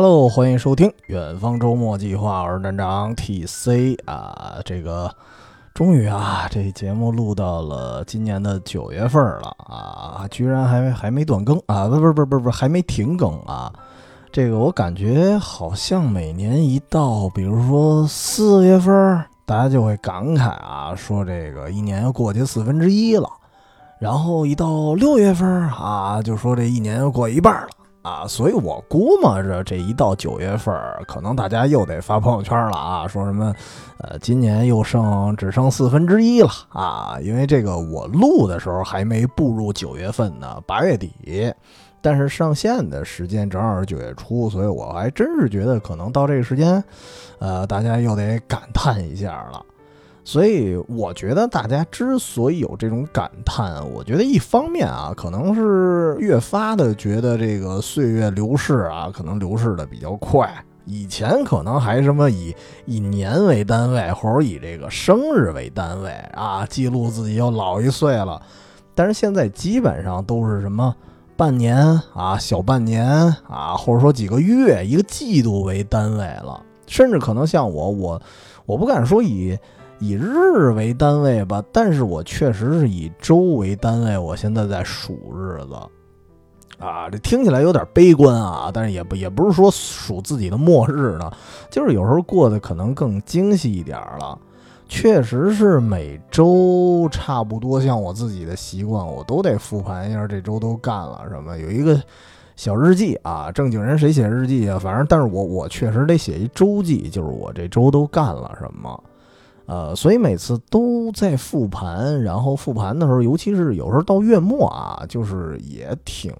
Hello，欢迎收听《远方周末计划》，我是站长 TC 啊。这个终于啊，这节目录到了今年的九月份了啊，居然还还没断更啊！不不不不不，还没停更啊。这个我感觉好像每年一到，比如说四月份，大家就会感慨啊，说这个一年要过去四分之一了。然后一到六月份啊，就说这一年要过一半了。啊，所以我估摸着这一到九月份，可能大家又得发朋友圈了啊，说什么，呃，今年又剩只剩四分之一了啊，因为这个我录的时候还没步入九月份呢，八月底，但是上线的时间正好是九月初，所以我还真是觉得可能到这个时间，呃，大家又得感叹一下了。所以我觉得大家之所以有这种感叹，我觉得一方面啊，可能是越发的觉得这个岁月流逝啊，可能流逝的比较快。以前可能还什么以以年为单位，或者以这个生日为单位啊，记录自己又老一岁了。但是现在基本上都是什么半年啊、小半年啊，或者说几个月、一个季度为单位了。甚至可能像我，我我不敢说以。以日为单位吧，但是我确实是以周为单位。我现在在数日子，啊，这听起来有点悲观啊，但是也不也不是说数自己的末日呢，就是有时候过得可能更精细一点了。确实是每周差不多，像我自己的习惯，我都得复盘一下这周都干了什么，有一个小日记啊。正经人谁写日记啊？反正，但是我我确实得写一周记，就是我这周都干了什么。呃，所以每次都在复盘，然后复盘的时候，尤其是有时候到月末啊，就是也挺，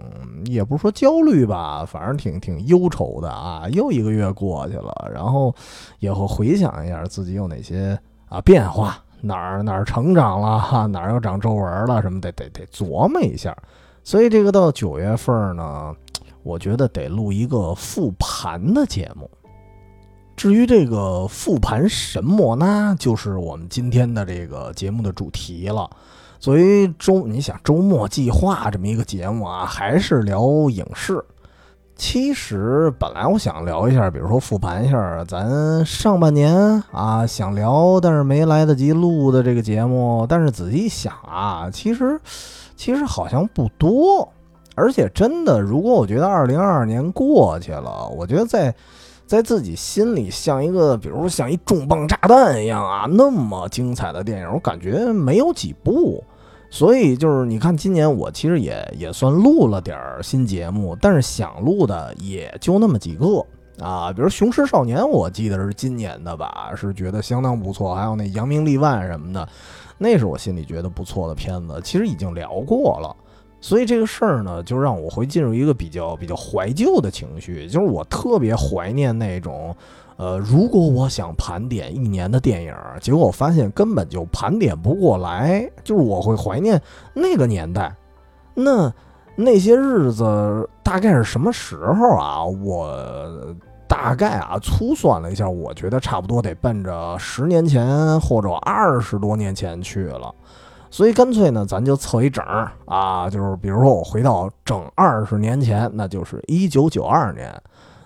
也不是说焦虑吧，反正挺挺忧愁的啊。又一个月过去了，然后也会回想一下自己有哪些啊变化，哪儿哪儿成长了哈，哪儿又长皱纹了什么得，得得琢磨一下。所以这个到九月份呢，我觉得得录一个复盘的节目。至于这个复盘什么呢？就是我们今天的这个节目的主题了。作为周，你想周末计划这么一个节目啊，还是聊影视。其实本来我想聊一下，比如说复盘一下咱上半年啊，想聊但是没来得及录的这个节目。但是仔细想啊，其实其实好像不多。而且真的，如果我觉得二零二二年过去了，我觉得在。在自己心里像一个，比如像一重磅炸弹一样啊，那么精彩的电影，我感觉没有几部。所以就是你看，今年我其实也也算录了点儿新节目，但是想录的也就那么几个啊。比如《雄狮少年》，我记得是今年的吧，是觉得相当不错。还有那《扬名立万》什么的，那是我心里觉得不错的片子，其实已经聊过了。所以这个事儿呢，就让我会进入一个比较比较怀旧的情绪，就是我特别怀念那种，呃，如果我想盘点一年的电影，结果我发现根本就盘点不过来，就是我会怀念那个年代，那那些日子大概是什么时候啊？我大概啊粗算了一下，我觉得差不多得奔着十年前或者二十多年前去了。所以干脆呢，咱就凑一整儿啊，就是比如说我回到整二十年前，那就是一九九二年，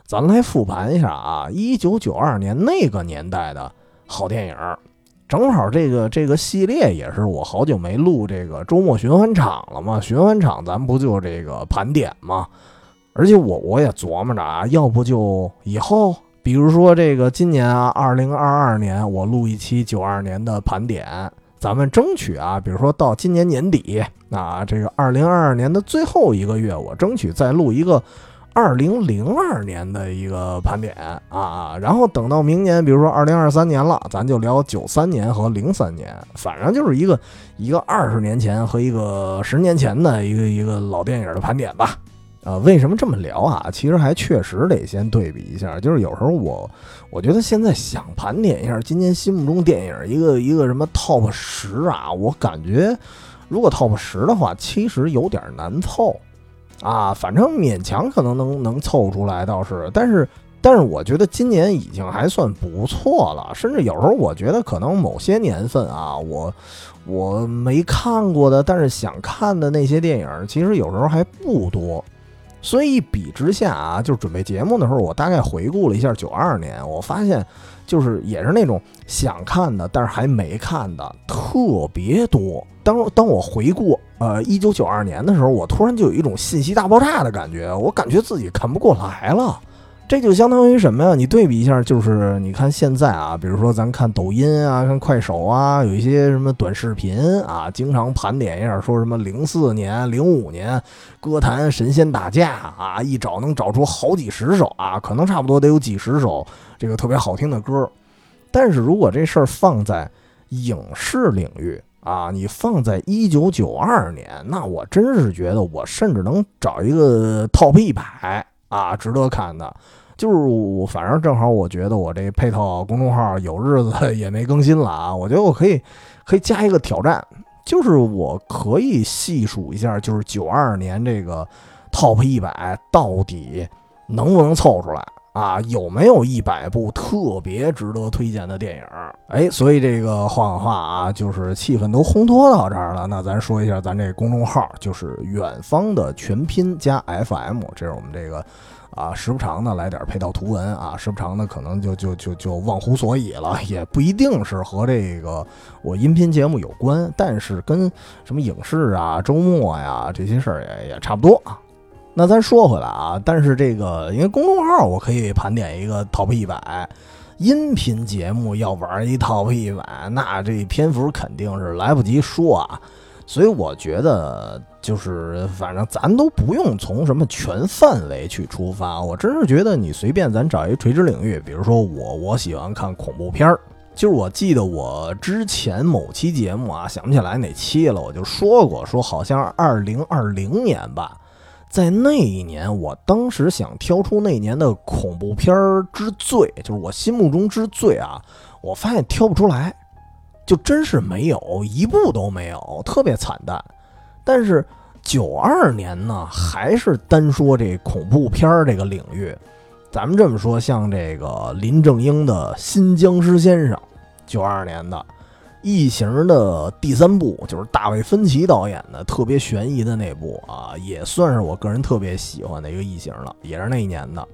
咱来复盘一下啊，一九九二年那个年代的好电影，正好这个这个系列也是我好久没录这个周末循环场了嘛，循环场咱不就这个盘点嘛？而且我我也琢磨着啊，要不就以后，比如说这个今年啊，二零二二年我录一期九二年的盘点。咱们争取啊，比如说到今年年底啊，这个二零二二年的最后一个月，我争取再录一个二零零二年的一个盘点啊，然后等到明年，比如说二零二三年了，咱就聊九三年和零三年，反正就是一个一个二十年前和一个十年前的一个一个老电影的盘点吧。啊，为什么这么聊啊？其实还确实得先对比一下。就是有时候我，我觉得现在想盘点一下今年心目中电影一个一个什么 top 十啊，我感觉如果 top 十的话，其实有点难凑啊。反正勉强可能能能凑出来倒是，但是但是我觉得今年已经还算不错了。甚至有时候我觉得可能某些年份啊，我我没看过的，但是想看的那些电影，其实有时候还不多。所以一比之下啊，就是准备节目的时候，我大概回顾了一下九二年，我发现就是也是那种想看的，但是还没看的特别多。当当我回顾呃一九九二年的时候，我突然就有一种信息大爆炸的感觉，我感觉自己看不过来了。这就相当于什么呀？你对比一下，就是你看现在啊，比如说咱看抖音啊，看快手啊，有一些什么短视频啊，经常盘点一下，说什么零四年、零五年歌坛神仙打架啊，一找能找出好几十首啊，可能差不多得有几十首这个特别好听的歌。但是如果这事儿放在影视领域啊，你放在一九九二年，那我真是觉得我甚至能找一个 top 一百啊，值得看的。就是我，反正正好，我觉得我这配套公众号有日子也没更新了啊，我觉得我可以可以加一个挑战，就是我可以细数一下，就是九二年这个 top 一百到底能不能凑出来啊？有没有一百部特别值得推荐的电影？哎，所以这个话话啊，就是气氛都烘托到这儿了，那咱说一下咱这公众号，就是远方的全拼加 FM，这是我们这个。啊，时不常的来点配套图文啊，时不常的可能就就就就忘乎所以了，也不一定是和这个我音频节目有关，但是跟什么影视啊、周末呀这些事儿也也差不多啊。那咱说回来啊，但是这个因为公众号我可以盘点一个 top 一百，音频节目要玩一 top 一百，那这篇幅肯定是来不及说啊。所以我觉得，就是反正咱都不用从什么全范围去出发。我真是觉得你随便咱找一垂直领域，比如说我，我喜欢看恐怖片儿。就是我记得我之前某期节目啊，想不起来哪期了，我就说过，说好像二零二零年吧，在那一年，我当时想挑出那年的恐怖片儿之最，就是我心目中之最啊，我发现挑不出来。就真是没有一部都没有，特别惨淡。但是九二年呢，还是单说这恐怖片这个领域，咱们这么说，像这个林正英的新僵尸先生，九二年的《异形》的第三部，就是大卫芬奇导演的特别悬疑的那部啊，也算是我个人特别喜欢的一个异形了，也是那一年的。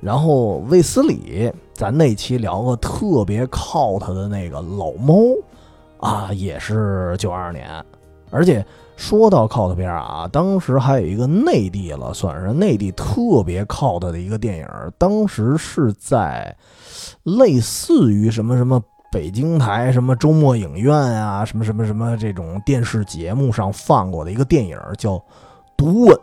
然后卫斯理，咱那期聊过特别靠他的那个老猫。啊，也是九二年，而且说到靠的片啊，当时还有一个内地了，算是内地特别靠的的一个电影，当时是在类似于什么什么北京台什么周末影院啊，什么什么什么这种电视节目上放过的一个电影，叫《独吻》。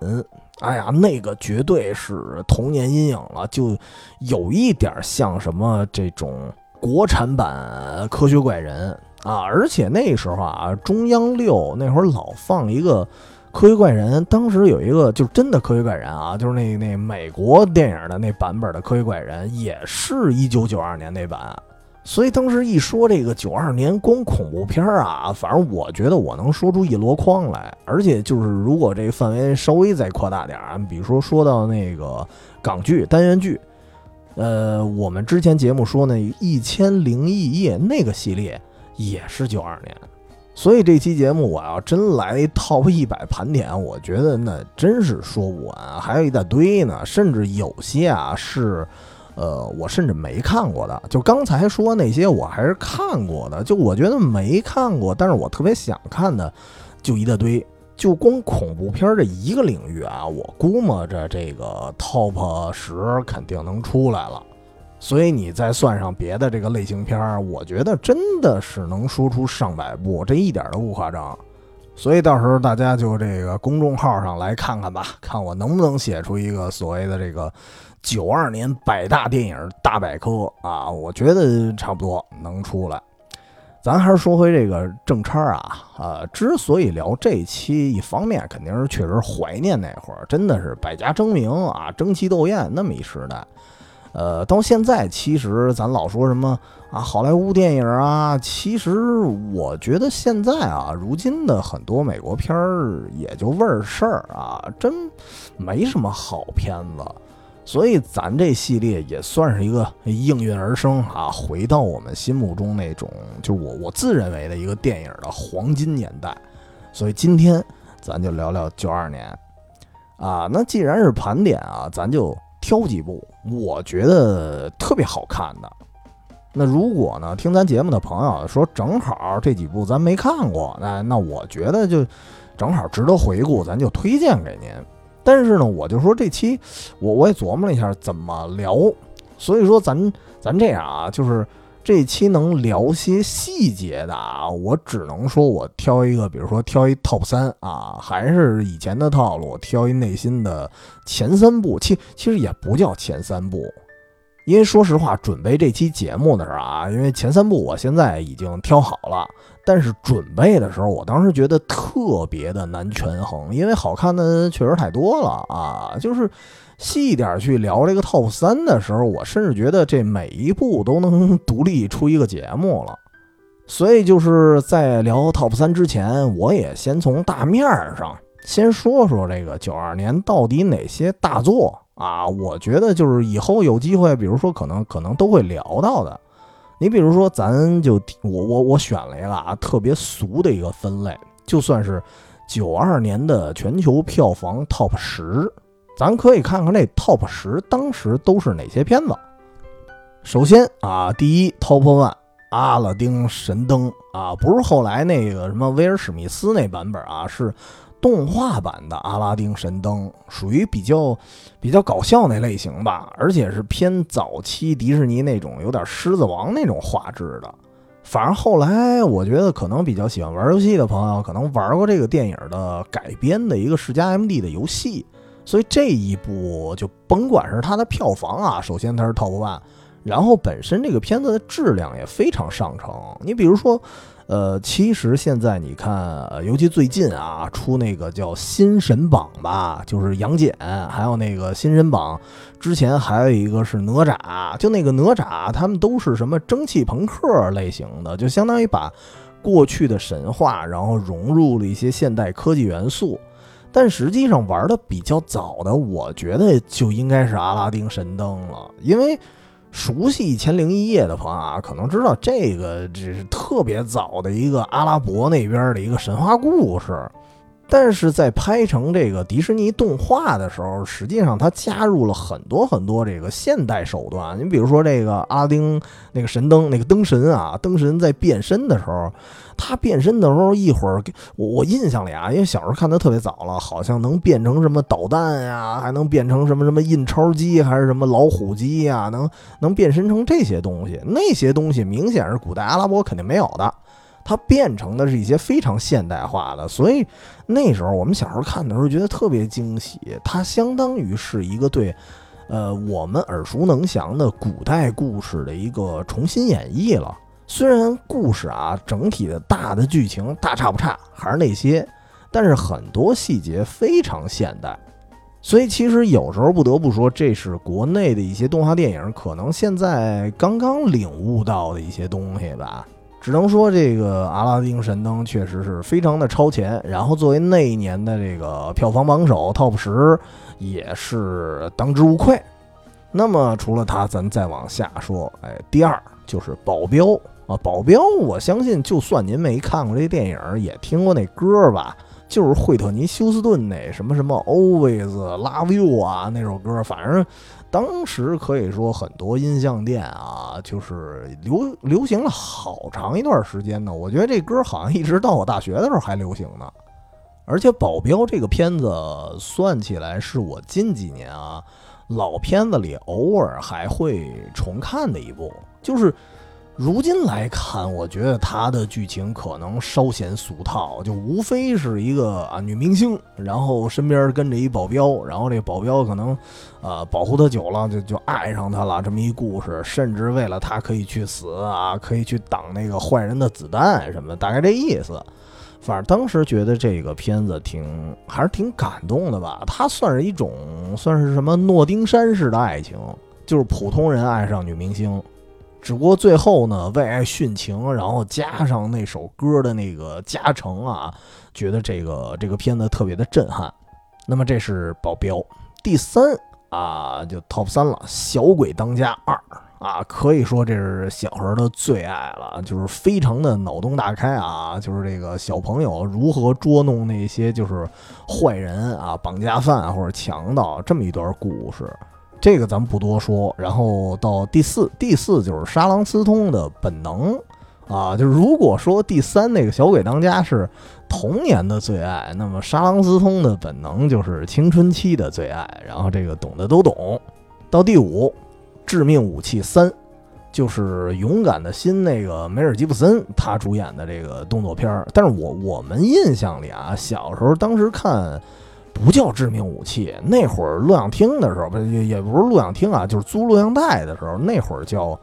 哎呀，那个绝对是童年阴影了，就有一点像什么这种国产版《科学怪人》。啊，而且那时候啊，中央六那会儿老放一个《科学怪人》，当时有一个就是真的《科学怪人》啊，就是那那美国电影的那版本的《科学怪人》，也是一九九二年那版。所以当时一说这个九二年光恐怖片啊，反正我觉得我能说出一箩筐来。而且就是如果这个范围稍微再扩大点儿，比如说说到那个港剧单元剧，呃，我们之前节目说那《一千零一夜》那个系列。也是九二年，所以这期节目我要真来 top 一百盘点，我觉得那真是说不完，还有一大堆呢，甚至有些啊是，呃，我甚至没看过的。就刚才说那些，我还是看过的。就我觉得没看过，但是我特别想看的，就一大堆。就光恐怖片这一个领域啊，我估摸着这个 top 十肯定能出来了。所以你再算上别的这个类型片儿，我觉得真的是能说出上百部，这一点都不夸张。所以到时候大家就这个公众号上来看看吧，看我能不能写出一个所谓的这个九二年百大电影大百科啊！我觉得差不多能出来。咱还是说回这个正差啊，呃，之所以聊这期，一方面肯定是确实怀念那会儿，真的是百家争鸣啊，争奇斗艳那么一时代。呃，到现在其实咱老说什么啊，好莱坞电影啊，其实我觉得现在啊，如今的很多美国片儿也就味儿事儿啊，真没什么好片子。所以咱这系列也算是一个应运而生啊，回到我们心目中那种，就是我我自认为的一个电影的黄金年代。所以今天咱就聊聊九二年。啊。那既然是盘点啊，咱就挑几部我觉得特别好看的。那如果呢，听咱节目的朋友说正好这几部咱没看过，那那我觉得就正好值得回顾，咱就推荐给您。但是呢，我就说这期我我也琢磨了一下怎么聊，所以说咱咱这样啊，就是这期能聊些细节的啊，我只能说我挑一个，比如说挑一 top 三啊，还是以前的套路，挑一内心的前三部，其其实也不叫前三部。因为说实话，准备这期节目的时候啊，因为前三部我现在已经挑好了，但是准备的时候，我当时觉得特别的难权衡，因为好看的确实太多了啊。就是细一点去聊这个 top 三的时候，我甚至觉得这每一部都能独立出一个节目了。所以就是在聊 top 三之前，我也先从大面上先说说这个九二年到底哪些大作。啊，我觉得就是以后有机会，比如说可能可能都会聊到的。你比如说，咱就我我我选了一个啊特别俗的一个分类，就算是九二年的全球票房 TOP 十，咱可以看看这 TOP 十当时都是哪些片子。首先啊，第一 TOP one，阿拉丁神灯啊，不是后来那个什么威尔史密斯那版本啊，是。动画版的《阿拉丁神灯》属于比较比较搞笑那类型吧，而且是偏早期迪士尼那种有点狮子王那种画质的。反正后来我觉得可能比较喜欢玩游戏的朋友，可能玩过这个电影的改编的一个世嘉 MD 的游戏，所以这一部就甭管是它的票房啊，首先它是 Top One，然后本身这个片子的质量也非常上乘。你比如说。呃，其实现在你看，尤其最近啊，出那个叫新神榜吧，就是杨戬，还有那个新神榜，之前还有一个是哪吒，就那个哪吒，他们都是什么蒸汽朋克类型的，就相当于把过去的神话，然后融入了一些现代科技元素。但实际上玩的比较早的，我觉得就应该是阿拉丁神灯了，因为。熟悉《一千零一夜》的朋友啊，可能知道这个这是特别早的一个阿拉伯那边的一个神话故事。但是在拍成这个迪士尼动画的时候，实际上它加入了很多很多这个现代手段。你比如说这个阿拉丁那个神灯，那个灯神啊，灯神在变身的时候，他变身的时候一会儿给，我我印象里啊，因为小时候看的特别早了，好像能变成什么导弹呀，还能变成什么什么印钞机，还是什么老虎机呀，能能变身成这些东西。那些东西明显是古代阿拉伯肯定没有的。它变成的是一些非常现代化的，所以那时候我们小时候看的时候觉得特别惊喜。它相当于是一个对，呃，我们耳熟能详的古代故事的一个重新演绎了。虽然故事啊整体的大的剧情大差不差，还是那些，但是很多细节非常现代。所以其实有时候不得不说，这是国内的一些动画电影可能现在刚刚领悟到的一些东西吧。只能说这个《阿拉丁神灯》确实是非常的超前，然后作为那一年的这个票房榜首 TOP 十，也是当之无愧。那么除了它，咱再往下说，哎，第二就是《保镖》啊，《保镖》，我相信就算您没看过这电影，也听过那歌吧，就是惠特尼休斯顿那什么什么 Always Love You 啊那首歌，反正。当时可以说很多音像店啊，就是流流行了好长一段时间呢。我觉得这歌好像一直到我大学的时候还流行呢。而且《保镖》这个片子算起来是我近几年啊老片子里偶尔还会重看的一部，就是。如今来看，我觉得它的剧情可能稍显俗套，就无非是一个啊女明星，然后身边跟着一保镖，然后这保镖可能，呃保护她久了，就就爱上她了这么一故事，甚至为了她可以去死啊，可以去挡那个坏人的子弹什么的，大概这意思。反正当时觉得这个片子挺还是挺感动的吧，它算是一种算是什么诺丁山式的爱情，就是普通人爱上女明星。只不过最后呢，为爱殉情，然后加上那首歌的那个加成啊，觉得这个这个片子特别的震撼。那么这是保镖。第三啊，就 top 三了，《小鬼当家二》啊，可以说这是小孩的最爱了，就是非常的脑洞大开啊，就是这个小朋友如何捉弄那些就是坏人啊、绑架犯或者强盗这么一段故事，这个咱们不多说。然后到第四，第四就是沙朗斯通的本能。啊，就是如果说第三那个小鬼当家是童年的最爱，那么沙朗斯通的本能就是青春期的最爱。然后这个懂的都懂。到第五，致命武器三，就是勇敢的心那个梅尔吉布森他主演的这个动作片儿。但是我我们印象里啊，小时候当时看不叫致命武器，那会儿录像厅的时候不也也不是录像厅啊，就是租录像带的时候，那会儿叫。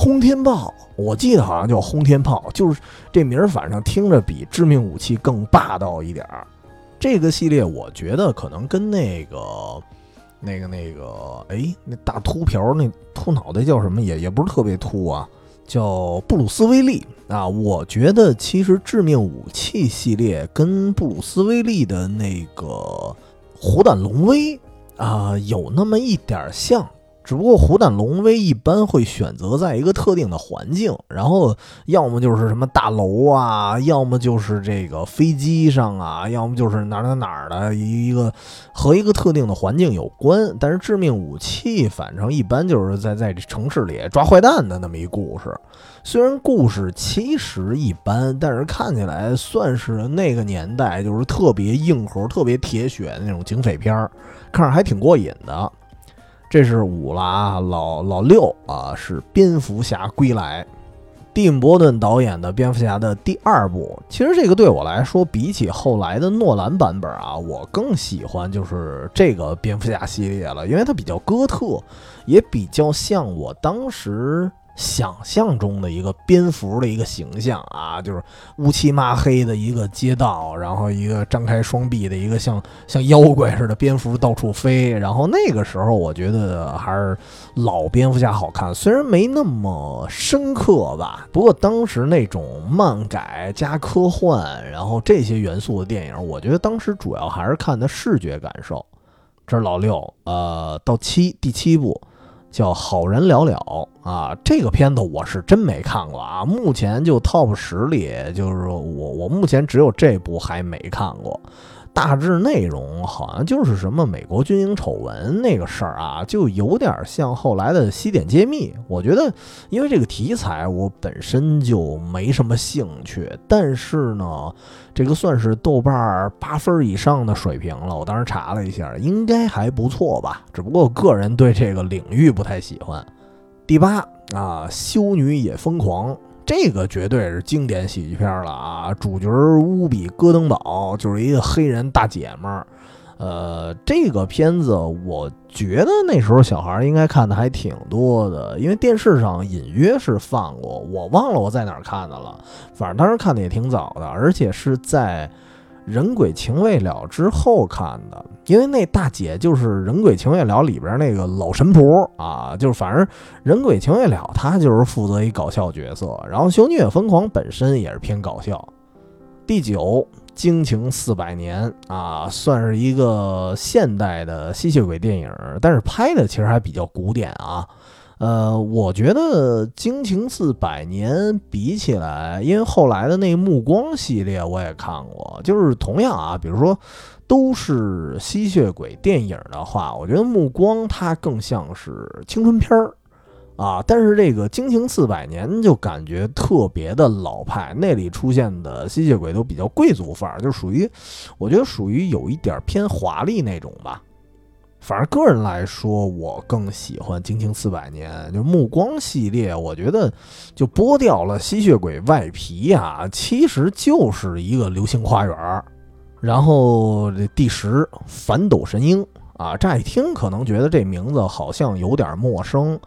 轰天炮，我记得好像叫轰天炮，就是这名儿，反正听着比致命武器更霸道一点儿。这个系列我觉得可能跟那个、那个、那个，哎，那大秃瓢、那秃脑袋叫什么？也也不是特别秃啊，叫布鲁斯威利啊。我觉得其实致命武器系列跟布鲁斯威利的那个虎胆龙威啊有那么一点像。只不过虎胆龙威一般会选择在一个特定的环境，然后要么就是什么大楼啊，要么就是这个飞机上啊，要么就是哪哪哪儿的一个和一个特定的环境有关。但是致命武器，反正一般就是在在这城市里抓坏蛋的那么一故事。虽然故事其实一般，但是看起来算是那个年代就是特别硬核、特别铁血的那种警匪片儿，看着还挺过瘾的。这是五了啊，老老六啊，是蝙蝠侠归来，蒂姆·伯顿导演的蝙蝠侠的第二部。其实这个对我来说，比起后来的诺兰版本啊，我更喜欢就是这个蝙蝠侠系列了，因为它比较哥特，也比较像我当时。想象中的一个蝙蝠的一个形象啊，就是乌漆抹黑的一个街道，然后一个张开双臂的一个像像妖怪似的蝙蝠到处飞。然后那个时候我觉得还是老蝙蝠侠好看，虽然没那么深刻吧，不过当时那种漫改加科幻，然后这些元素的电影，我觉得当时主要还是看的视觉感受。这是老六，呃，到七第七部。叫好人了了啊，这个片子我是真没看过啊，目前就 top 十里，就是我我目前只有这部还没看过。大致内容好像就是什么美国军营丑闻那个事儿啊，就有点像后来的西点揭秘。我觉得，因为这个题材我本身就没什么兴趣，但是呢，这个算是豆瓣八分以上的水平了。我当时查了一下，应该还不错吧。只不过个人对这个领域不太喜欢。第八啊，修女也疯狂。这个绝对是经典喜剧片了啊！主角乌比戈登堡就是一个黑人大姐们儿，呃，这个片子我觉得那时候小孩应该看的还挺多的，因为电视上隐约是放过，我忘了我在哪儿看的了，反正当时看的也挺早的，而且是在。人鬼情未了之后看的，因为那大姐就是人鬼情未了里边那个老神婆啊，就是反正人鬼情未了，她就是负责一搞笑角色。然后修女也疯狂本身也是偏搞笑。第九，惊情四百年啊，算是一个现代的吸血鬼电影，但是拍的其实还比较古典啊。呃，我觉得《惊情四百年》比起来，因为后来的那个《暮光》系列我也看过，就是同样啊，比如说都是吸血鬼电影的话，我觉得《暮光》它更像是青春片儿啊，但是这个《惊情四百年》就感觉特别的老派，那里出现的吸血鬼都比较贵族范儿，就属于我觉得属于有一点偏华丽那种吧。反正个人来说，我更喜欢《惊情四百年》。就《暮光》系列，我觉得就剥掉了吸血鬼外皮啊，其实就是一个流星花园。然后这第十，反斗神鹰啊，乍一听可能觉得这名字好像有点陌生。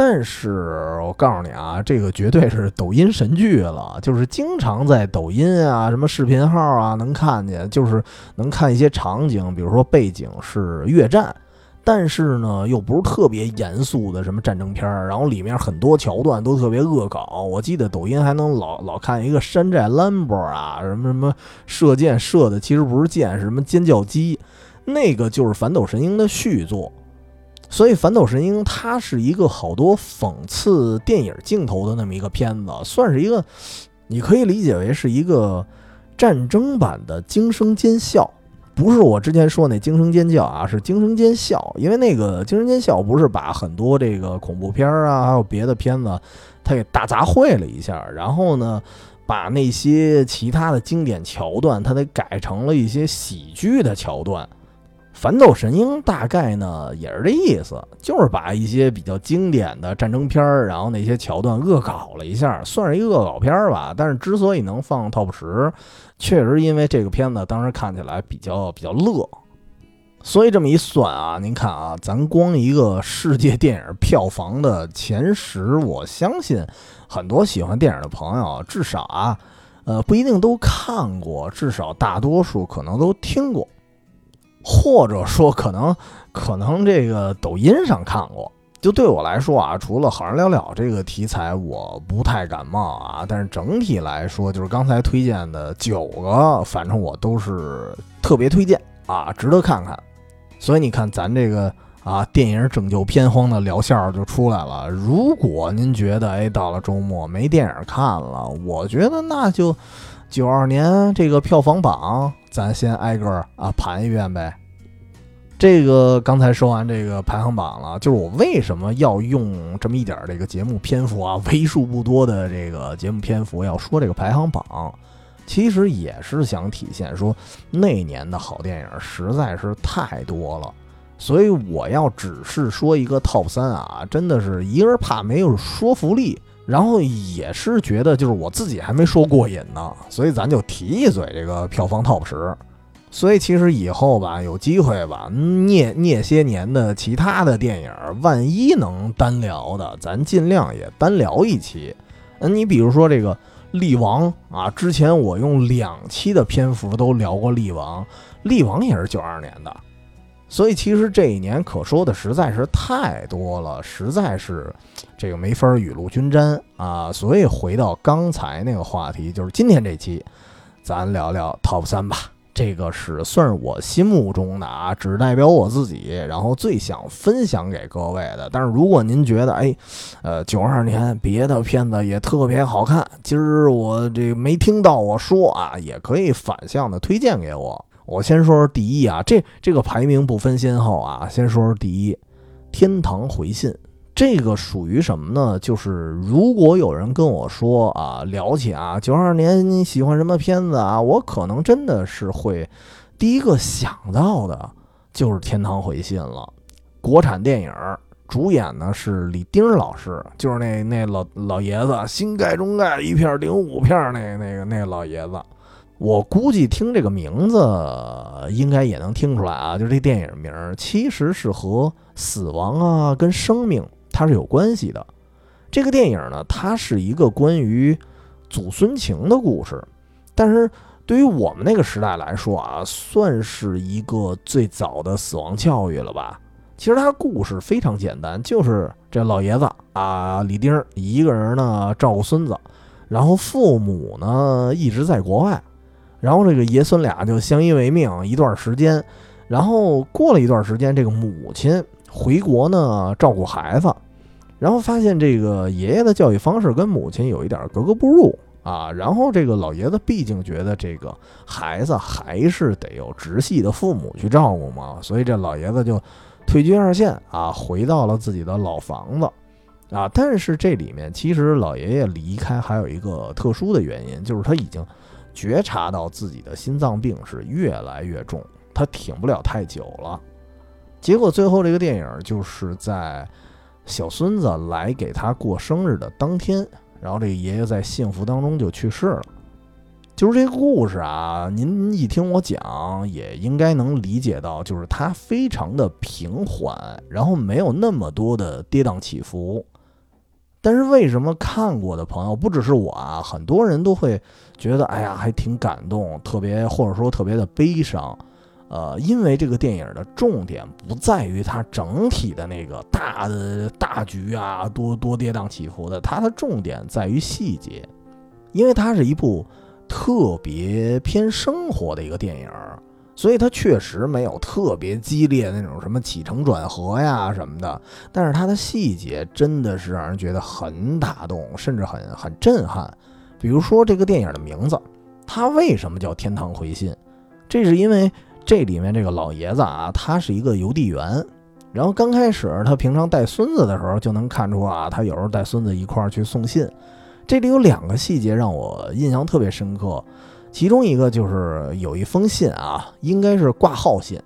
但是我告诉你啊，这个绝对是抖音神剧了，就是经常在抖音啊、什么视频号啊能看见，就是能看一些场景，比如说背景是越战，但是呢又不是特别严肃的什么战争片儿，然后里面很多桥段都特别恶搞。我记得抖音还能老老看一个山寨兰博啊，什么什么射箭射的其实不是箭，是什么尖叫鸡，那个就是反斗神鹰的续作。所以《反斗神鹰》它是一个好多讽刺电影镜头的那么一个片子，算是一个，你可以理解为是一个战争版的《惊声尖笑》，不是我之前说那惊声尖叫啊，是惊声尖笑。因为那个惊声尖笑不是把很多这个恐怖片啊，还有别的片子，它给大杂烩了一下，然后呢，把那些其他的经典桥段，它得改成了一些喜剧的桥段。反斗神鹰大概呢也是这意思，就是把一些比较经典的战争片儿，然后那些桥段恶搞了一下，算是一个恶搞片儿吧。但是之所以能放 top 十，确实因为这个片子当时看起来比较比较乐。所以这么一算啊，您看啊，咱光一个世界电影票房的前十，我相信很多喜欢电影的朋友，至少啊，呃不一定都看过，至少大多数可能都听过。或者说，可能可能这个抖音上看过，就对我来说啊，除了好人了了这个题材，我不太感冒啊。但是整体来说，就是刚才推荐的九个，反正我都是特别推荐啊，值得看看。所以你看，咱这个啊，电影拯救片荒的疗效就出来了。如果您觉得哎，到了周末没电影看了，我觉得那就九二年这个票房榜。咱先挨个啊盘一遍呗。这个刚才说完这个排行榜了，就是我为什么要用这么一点这个节目篇幅啊，为数不多的这个节目篇幅要说这个排行榜，其实也是想体现说那年的好电影实在是太多了，所以我要只是说一个 top 三啊，真的是一个人怕没有说服力。然后也是觉得，就是我自己还没说过瘾呢，所以咱就提一嘴这个票房 top 十。所以其实以后吧，有机会吧，聂聂些年的其他的电影，万一能单聊的，咱尽量也单聊一期。嗯，你比如说这个《力王》啊，之前我用两期的篇幅都聊过《力王》，《力王》也是九二年的。所以其实这一年可说的实在是太多了，实在是这个没法雨露均沾啊。所以回到刚才那个话题，就是今天这期，咱聊聊 Top 三吧。这个是算是我心目中的啊，只代表我自己，然后最想分享给各位的。但是如果您觉得哎，呃，九二年别的片子也特别好看，今儿我这没听到我说啊，也可以反向的推荐给我。我先说说第一啊，这这个排名不分先后啊，先说说第一，《天堂回信》这个属于什么呢？就是如果有人跟我说啊，聊起啊，九二年你喜欢什么片子啊，我可能真的是会第一个想到的就是《天堂回信》了。国产电影，主演呢是李丁老师，就是那那老老爷子，新盖中盖一片顶五片那那个那老爷子。我估计听这个名字应该也能听出来啊，就是这电影名其实是和死亡啊跟生命它是有关系的。这个电影呢，它是一个关于祖孙情的故事，但是对于我们那个时代来说啊，算是一个最早的死亡教育了吧。其实它故事非常简单，就是这老爷子啊李丁一个人呢照顾孙子，然后父母呢一直在国外。然后这个爷孙俩就相依为命一段时间，然后过了一段时间，这个母亲回国呢照顾孩子，然后发现这个爷爷的教育方式跟母亲有一点格格不入啊。然后这个老爷子毕竟觉得这个孩子还是得有直系的父母去照顾嘛，所以这老爷子就退居二线啊，回到了自己的老房子啊。但是这里面其实老爷爷离开还有一个特殊的原因，就是他已经。觉察到自己的心脏病是越来越重，他挺不了太久了。结果最后这个电影就是在小孙子来给他过生日的当天，然后这个爷爷在幸福当中就去世了。就是这个故事啊，您一听我讲，也应该能理解到，就是它非常的平缓，然后没有那么多的跌宕起伏。但是为什么看过的朋友不只是我啊？很多人都会觉得，哎呀，还挺感动，特别或者说特别的悲伤。呃，因为这个电影的重点不在于它整体的那个大的大局啊，多多跌宕起伏的，它的重点在于细节。因为它是一部特别偏生活的一个电影，所以它确实没有特别激烈那种什么起承转合呀什么的，但是它的细节真的是让人觉得很打动，甚至很很震撼。比如说这个电影的名字，它为什么叫《天堂回信》？这是因为这里面这个老爷子啊，他是一个邮递员，然后刚开始他平常带孙子的时候就能看出啊，他有时候带孙子一块儿去送信。这里有两个细节让我印象特别深刻。其中一个就是有一封信啊，应该是挂号信，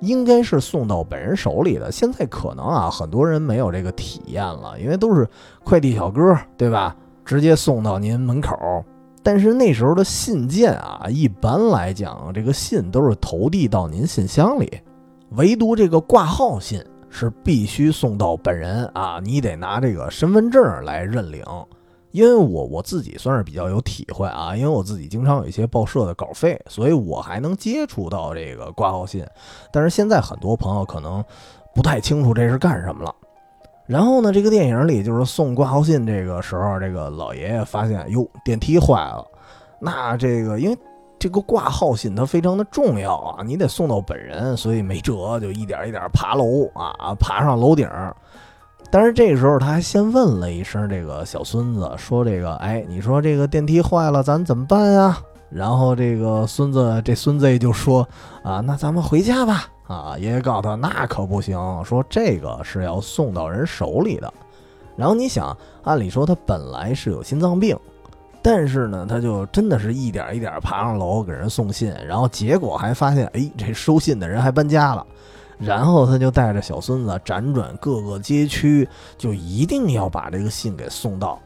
应该是送到本人手里的。现在可能啊，很多人没有这个体验了，因为都是快递小哥，对吧？直接送到您门口。但是那时候的信件啊，一般来讲，这个信都是投递到您信箱里，唯独这个挂号信是必须送到本人啊，你得拿这个身份证来认领。因为我我自己算是比较有体会啊，因为我自己经常有一些报社的稿费，所以我还能接触到这个挂号信。但是现在很多朋友可能不太清楚这是干什么了。然后呢，这个电影里就是送挂号信这个时候，这个老爷爷发现哟电梯坏了，那这个因为这个挂号信它非常的重要啊，你得送到本人，所以没辙，就一点一点爬楼啊，爬上楼顶儿。但是这个时候，他还先问了一声这个小孙子，说：“这个，哎，你说这个电梯坏了，咱怎么办呀？”然后这个孙子，这孙子就说：“啊，那咱们回家吧。”啊，爷爷告诉他：“那可不行，说这个是要送到人手里的。”然后你想，按理说他本来是有心脏病，但是呢，他就真的是一点一点爬上楼给人送信，然后结果还发现，哎，这收信的人还搬家了。然后他就带着小孙子辗转各个街区，就一定要把这个信给送到。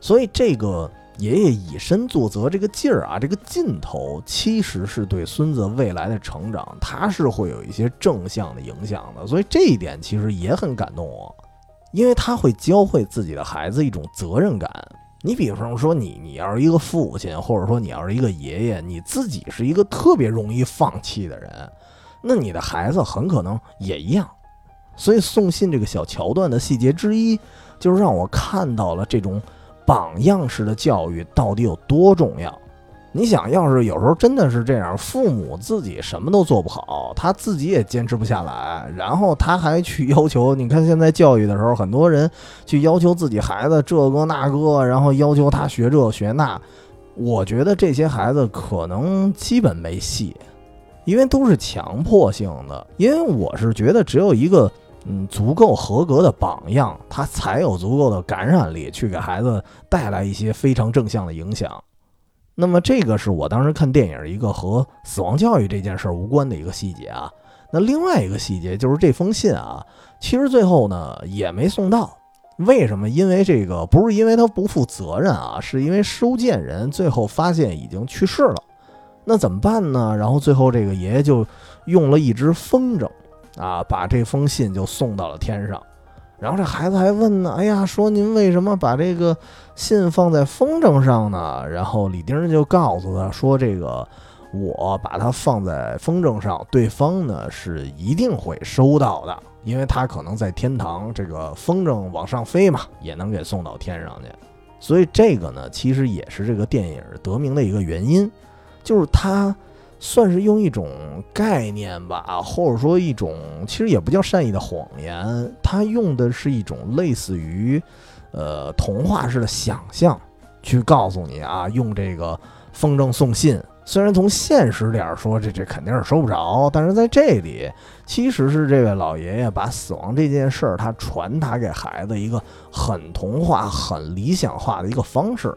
所以这个爷爷以身作则这个劲儿啊，这个劲头，其实是对孙子未来的成长，他是会有一些正向的影响的。所以这一点其实也很感动我，因为他会教会自己的孩子一种责任感。你比方说，你你要是一个父亲，或者说你要是一个爷爷，你自己是一个特别容易放弃的人。那你的孩子很可能也一样，所以送信这个小桥段的细节之一，就是让我看到了这种榜样式的教育到底有多重要。你想要是有时候真的是这样，父母自己什么都做不好，他自己也坚持不下来，然后他还去要求，你看现在教育的时候，很多人去要求自己孩子这个那个，然后要求他学这学那，我觉得这些孩子可能基本没戏。因为都是强迫性的，因为我是觉得只有一个嗯足够合格的榜样，他才有足够的感染力去给孩子带来一些非常正向的影响。那么这个是我当时看电影一个和死亡教育这件事儿无关的一个细节啊。那另外一个细节就是这封信啊，其实最后呢也没送到。为什么？因为这个不是因为他不负责任啊，是因为收件人最后发现已经去世了。那怎么办呢？然后最后这个爷爷就用了一只风筝，啊，把这封信就送到了天上。然后这孩子还问呢：“哎呀，说您为什么把这个信放在风筝上呢？”然后李丁就告诉他说：“这个我把它放在风筝上，对方呢是一定会收到的，因为他可能在天堂，这个风筝往上飞嘛，也能给送到天上去。所以这个呢，其实也是这个电影得名的一个原因。”就是他，算是用一种概念吧，或者说一种其实也不叫善意的谎言，他用的是一种类似于，呃，童话式的想象，去告诉你啊，用这个风筝送信。虽然从现实点说，这这肯定是收不着，但是在这里，其实是这位老爷爷把死亡这件事儿，他传达给孩子一个很童话、很理想化的一个方式，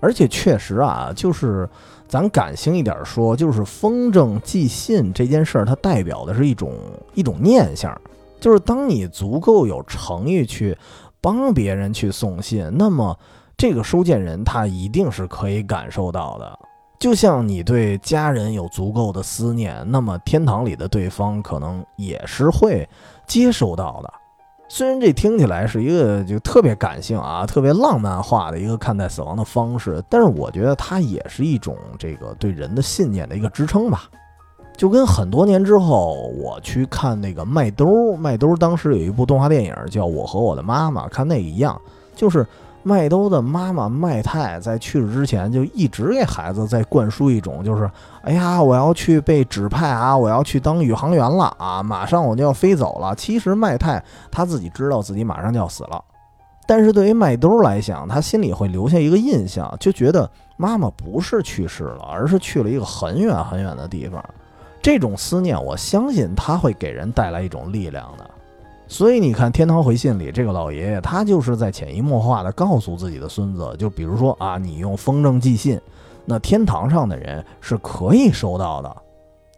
而且确实啊，就是。咱感性一点说，就是风筝寄信这件事儿，它代表的是一种一种念想，就是当你足够有诚意去帮别人去送信，那么这个收件人他一定是可以感受到的。就像你对家人有足够的思念，那么天堂里的对方可能也是会接收到的。虽然这听起来是一个就特别感性啊、特别浪漫化的一个看待死亡的方式，但是我觉得它也是一种这个对人的信念的一个支撑吧。就跟很多年之后我去看那个麦兜，麦兜当时有一部动画电影叫《我和我的妈妈》，看那一样，就是麦兜的妈妈麦太在去世之前就一直给孩子在灌输一种，就是哎呀，我要去被指派啊，我要去当宇航员了啊，马上我就要飞走了。其实麦太他自己知道自己马上就要死了，但是对于麦兜来讲，他心里会留下一个印象，就觉得妈妈不是去世了，而是去了一个很远很远的地方。这种思念，我相信他会给人带来一种力量的。所以你看，《天堂回信》里这个老爷爷，他就是在潜移默化地告诉自己的孙子，就比如说啊，你用风筝寄信，那天堂上的人是可以收到的。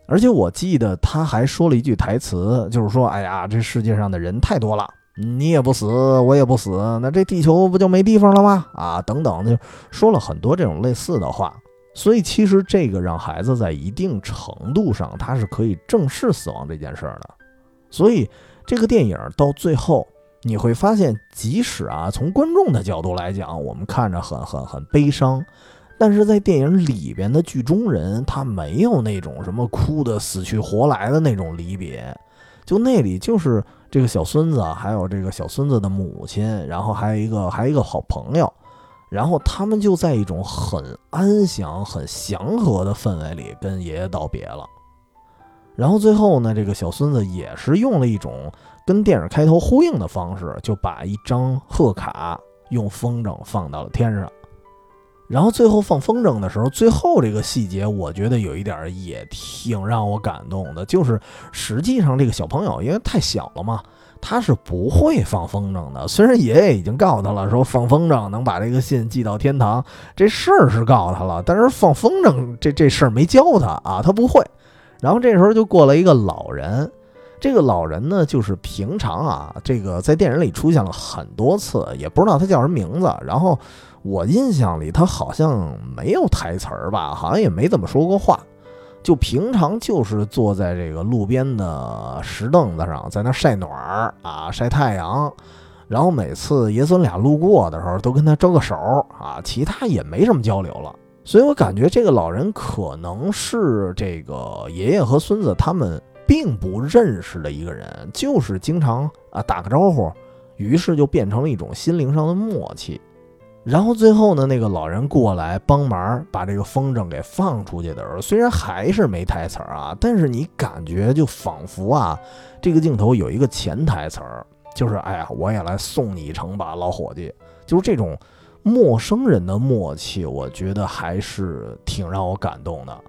而且我记得他还说了一句台词，就是说，哎呀，这世界上的人太多了，你也不死，我也不死，那这地球不就没地方了吗？啊，等等，就说了很多这种类似的话。所以其实这个让孩子在一定程度上，他是可以正视死亡这件事儿的。所以。这个电影到最后，你会发现，即使啊，从观众的角度来讲，我们看着很很很悲伤，但是在电影里边的剧中人，他没有那种什么哭的死去活来的那种离别，就那里就是这个小孙子，还有这个小孙子的母亲，然后还有一个还有一个好朋友，然后他们就在一种很安详、很祥和的氛围里跟爷爷道别了。然后最后呢，这个小孙子也是用了一种跟电影开头呼应的方式，就把一张贺卡用风筝放到了天上。然后最后放风筝的时候，最后这个细节我觉得有一点也挺让我感动的，就是实际上这个小朋友因为太小了嘛，他是不会放风筝的。虽然爷爷已经告诉他了，说放风筝能把这个信寄到天堂，这事儿是告诉他了，但是放风筝这这事儿没教他啊，他不会。然后这时候就过来一个老人，这个老人呢，就是平常啊，这个在电影里出现了很多次，也不知道他叫什么名字。然后我印象里他好像没有台词儿吧，好像也没怎么说过话，就平常就是坐在这个路边的石凳子上，在那晒暖儿啊，晒太阳。然后每次爷孙俩路过的时候，都跟他招个手啊，其他也没什么交流了。所以我感觉这个老人可能是这个爷爷和孙子他们并不认识的一个人，就是经常啊打个招呼，于是就变成了一种心灵上的默契。然后最后呢，那个老人过来帮忙把这个风筝给放出去的时候，虽然还是没台词儿啊，但是你感觉就仿佛啊，这个镜头有一个潜台词儿，就是哎呀，我也来送你一程吧，老伙计，就是这种。陌生人的默契，我觉得还是挺让我感动的。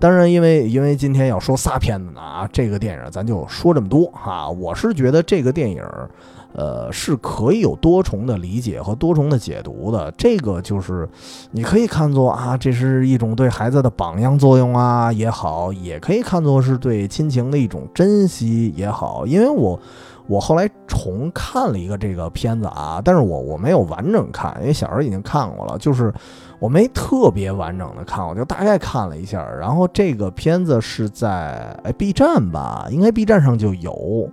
当然，因为因为今天要说仨片子呢啊，这个电影咱就说这么多哈。我是觉得这个电影。呃，是可以有多重的理解和多重的解读的。这个就是，你可以看作啊，这是一种对孩子的榜样作用啊也好，也可以看作是对亲情的一种珍惜也好。因为我我后来重看了一个这个片子啊，但是我我没有完整看，因为小时候已经看过了，就是我没特别完整的看，我就大概看了一下。然后这个片子是在哎 B 站吧，应该 B 站上就有。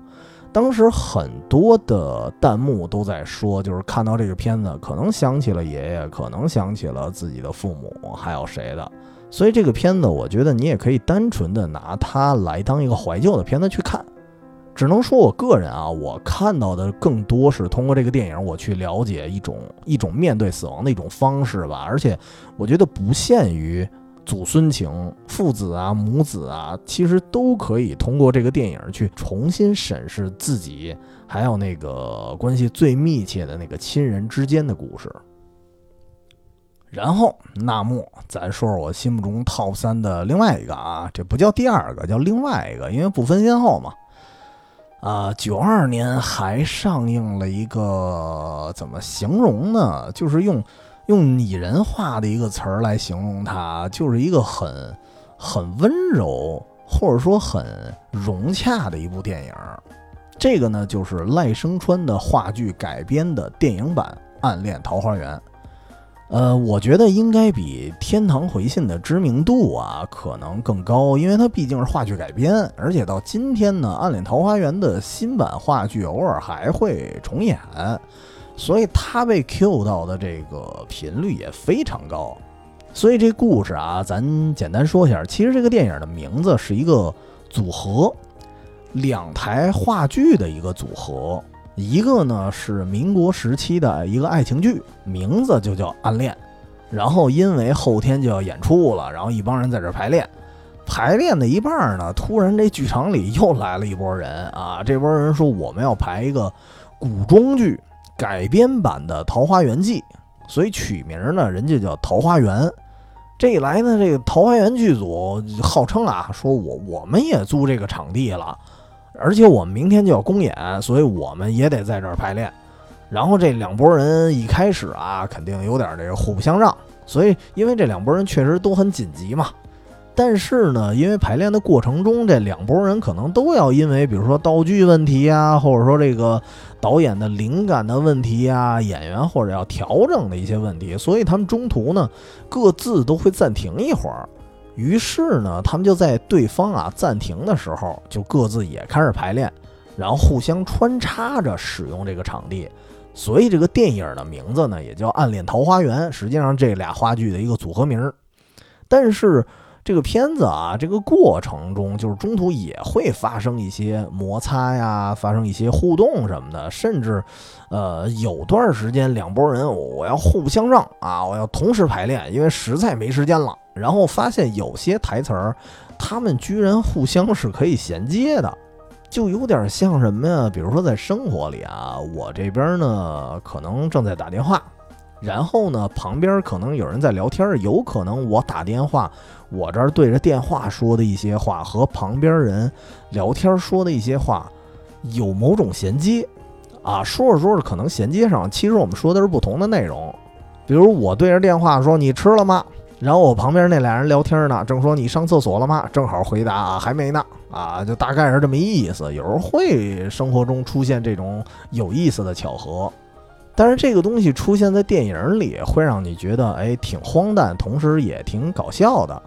当时很多的弹幕都在说，就是看到这个片子，可能想起了爷爷，可能想起了自己的父母，还有谁的。所以这个片子，我觉得你也可以单纯的拿它来当一个怀旧的片子去看。只能说我个人啊，我看到的更多是通过这个电影，我去了解一种一种面对死亡的一种方式吧。而且我觉得不限于。祖孙情、父子啊、母子啊，其实都可以通过这个电影去重新审视自己，还有那个关系最密切的那个亲人之间的故事。然后，那么咱说说我心目中 TOP 三的另外一个啊，这不叫第二个，叫另外一个，因为不分先后嘛。啊，九二年还上映了一个，怎么形容呢？就是用。用拟人化的一个词儿来形容它，就是一个很很温柔，或者说很融洽的一部电影。这个呢，就是赖声川的话剧改编的电影版《暗恋桃花源》。呃，我觉得应该比《天堂回信》的知名度啊可能更高，因为它毕竟是话剧改编，而且到今天呢，《暗恋桃花源》的新版话剧偶尔还会重演。所以他被 Q 到的这个频率也非常高，所以这故事啊，咱简单说一下。其实这个电影的名字是一个组合，两台话剧的一个组合，一个呢是民国时期的一个爱情剧，名字就叫《暗恋》。然后因为后天就要演出了，然后一帮人在这排练，排练的一半呢，突然这剧场里又来了一波人啊！这波人说我们要排一个古装剧改编版的《桃花源记》，所以取名呢，人家叫《桃花源》。这一来呢，这个桃花源剧组号称啊，说我我们也租这个场地了，而且我们明天就要公演，所以我们也得在这儿排练。然后这两拨人一开始啊，肯定有点这个互不相让，所以因为这两拨人确实都很紧急嘛。但是呢，因为排练的过程中，这两拨人可能都要因为比如说道具问题啊，或者说这个导演的灵感的问题啊，演员或者要调整的一些问题，所以他们中途呢各自都会暂停一会儿。于是呢，他们就在对方啊暂停的时候，就各自也开始排练，然后互相穿插着使用这个场地。所以这个电影的名字呢也叫《暗恋桃花源》，实际上这俩话剧的一个组合名。但是。这个片子啊，这个过程中就是中途也会发生一些摩擦呀，发生一些互动什么的，甚至，呃，有段时间两拨人我要互不相让啊，我要同时排练，因为实在没时间了。然后发现有些台词儿，他们居然互相是可以衔接的，就有点像什么呀？比如说在生活里啊，我这边呢可能正在打电话。然后呢，旁边可能有人在聊天，有可能我打电话，我这儿对着电话说的一些话和旁边人聊天说的一些话有某种衔接，啊，说着说着可能衔接上，其实我们说的是不同的内容。比如我对着电话说你吃了吗？然后我旁边那俩人聊天呢，正说你上厕所了吗？正好回答啊还没呢，啊，就大概是这么意思。有时候会生活中出现这种有意思的巧合。但是这个东西出现在电影里，会让你觉得哎挺荒诞，同时也挺搞笑的。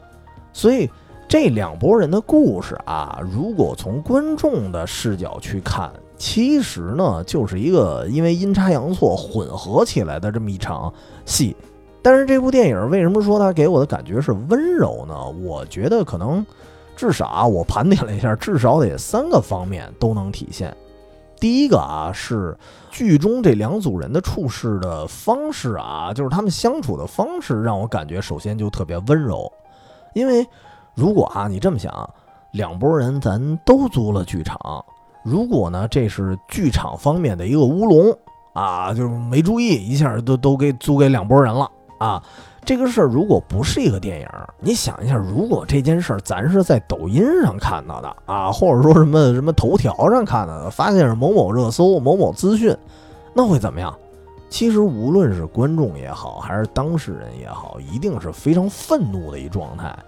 所以这两拨人的故事啊，如果从观众的视角去看，其实呢就是一个因为阴差阳错混合起来的这么一场戏。但是这部电影为什么说它给我的感觉是温柔呢？我觉得可能至少啊，我盘点了一下，至少得三个方面都能体现。第一个啊，是剧中这两组人的处事的方式啊，就是他们相处的方式，让我感觉首先就特别温柔。因为如果啊，你这么想，两拨人咱都租了剧场，如果呢，这是剧场方面的一个乌龙啊，就是没注意一下，都都给租给两拨人了啊。这个事儿如果不是一个电影，你想一下，如果这件事儿咱是在抖音上看到的啊，或者说什么什么头条上看到的，发现是某某热搜、某某资讯，那会怎么样？其实无论是观众也好，还是当事人也好，一定是非常愤怒的一状态。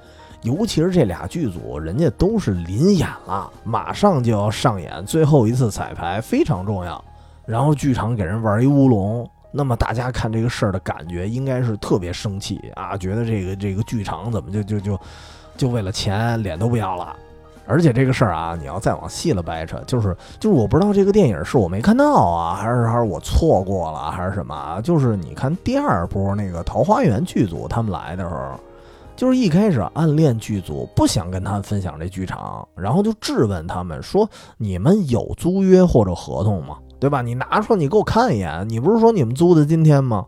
尤其是这俩剧组，人家都是临演了，马上就要上演最后一次彩排，非常重要。然后剧场给人玩一乌龙。那么大家看这个事儿的感觉应该是特别生气啊，觉得这个这个剧场怎么就就就就为了钱脸都不要了？而且这个事儿啊，你要再往细了掰扯，就是就是我不知道这个电影是我没看到啊，还是还是我错过了，还是什么？就是你看第二波那个桃花源剧组他们来的时候，就是一开始暗恋剧组不想跟他们分享这剧场，然后就质问他们说：“你们有租约或者合同吗？”对吧？你拿出来，你给我看一眼。你不是说你们租的今天吗？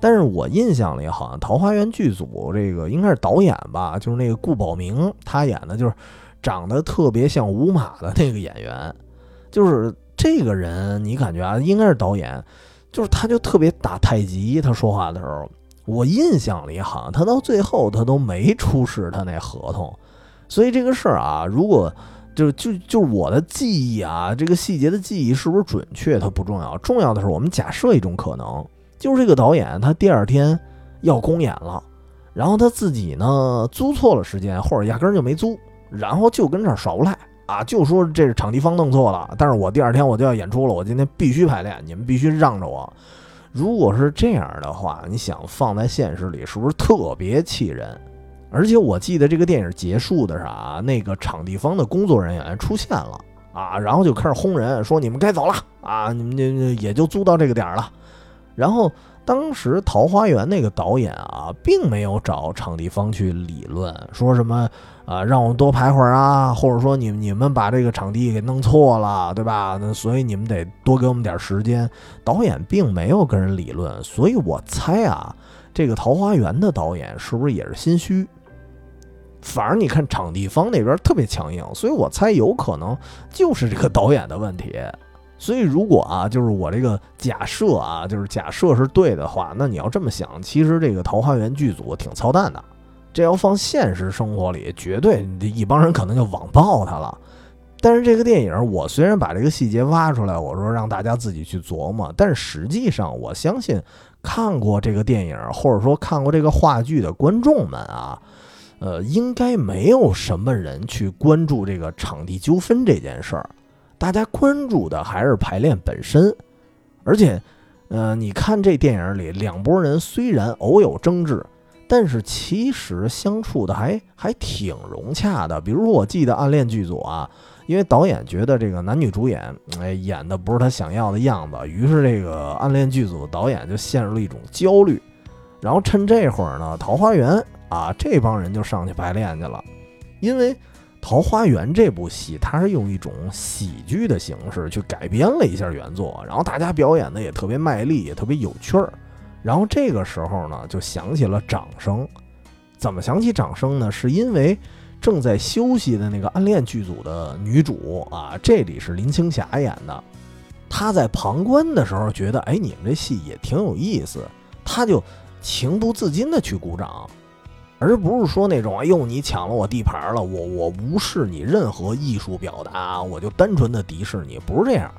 但是我印象里好像《桃花源》剧组这个应该是导演吧，就是那个顾宝明，他演的就是长得特别像吴马的那个演员。就是这个人，你感觉啊，应该是导演，就是他就特别打太极。他说话的时候，我印象里好像他到最后他都没出示他那合同。所以这个事儿啊，如果。就就就我的记忆啊，这个细节的记忆是不是准确？它不重要，重要的是我们假设一种可能，就是这个导演他第二天要公演了，然后他自己呢租错了时间，或者压根儿就没租，然后就跟这儿耍无赖啊，就说这是场地方弄错了，但是我第二天我就要演出了，我今天必须排练，你们必须让着我。如果是这样的话，你想放在现实里，是不是特别气人？而且我记得这个电影结束的啥，那个场地方的工作人员出现了啊，然后就开始轰人，说你们该走了啊，你们就也就租到这个点儿了。然后当时桃花源那个导演啊，并没有找场地方去理论，说什么啊，让我们多排会儿啊，或者说你你们把这个场地给弄错了，对吧？那所以你们得多给我们点时间。导演并没有跟人理论，所以我猜啊，这个《桃花源》的导演是不是也是心虚？反而你看场地方那边特别强硬，所以我猜有可能就是这个导演的问题。所以如果啊，就是我这个假设啊，就是假设是对的话，那你要这么想，其实这个《桃花源》剧组挺操蛋的。这要放现实生活里，绝对一帮人可能就网暴他了。但是这个电影，我虽然把这个细节挖出来，我说让大家自己去琢磨，但是实际上，我相信看过这个电影或者说看过这个话剧的观众们啊，呃，应该没有什么人去关注这个场地纠纷这件事儿，大家关注的还是排练本身。而且，呃，你看这电影里两拨人虽然偶有争执。但是其实相处的还还挺融洽的。比如说，我记得《暗恋》剧组啊，因为导演觉得这个男女主演哎演的不是他想要的样子，于是这个《暗恋》剧组导演就陷入了一种焦虑。然后趁这会儿呢，《桃花源》啊这帮人就上去排练去了。因为《桃花源》这部戏，它是用一种喜剧的形式去改编了一下原作，然后大家表演的也特别卖力，也特别有趣儿。然后这个时候呢，就响起了掌声。怎么响起掌声呢？是因为正在休息的那个暗恋剧组的女主啊，这里是林青霞演的。她在旁观的时候觉得，哎，你们这戏也挺有意思，她就情不自禁的去鼓掌，而不是说那种，哎呦，你抢了我地盘了，我我无视你任何艺术表达，我就单纯的敌视你，不是这样。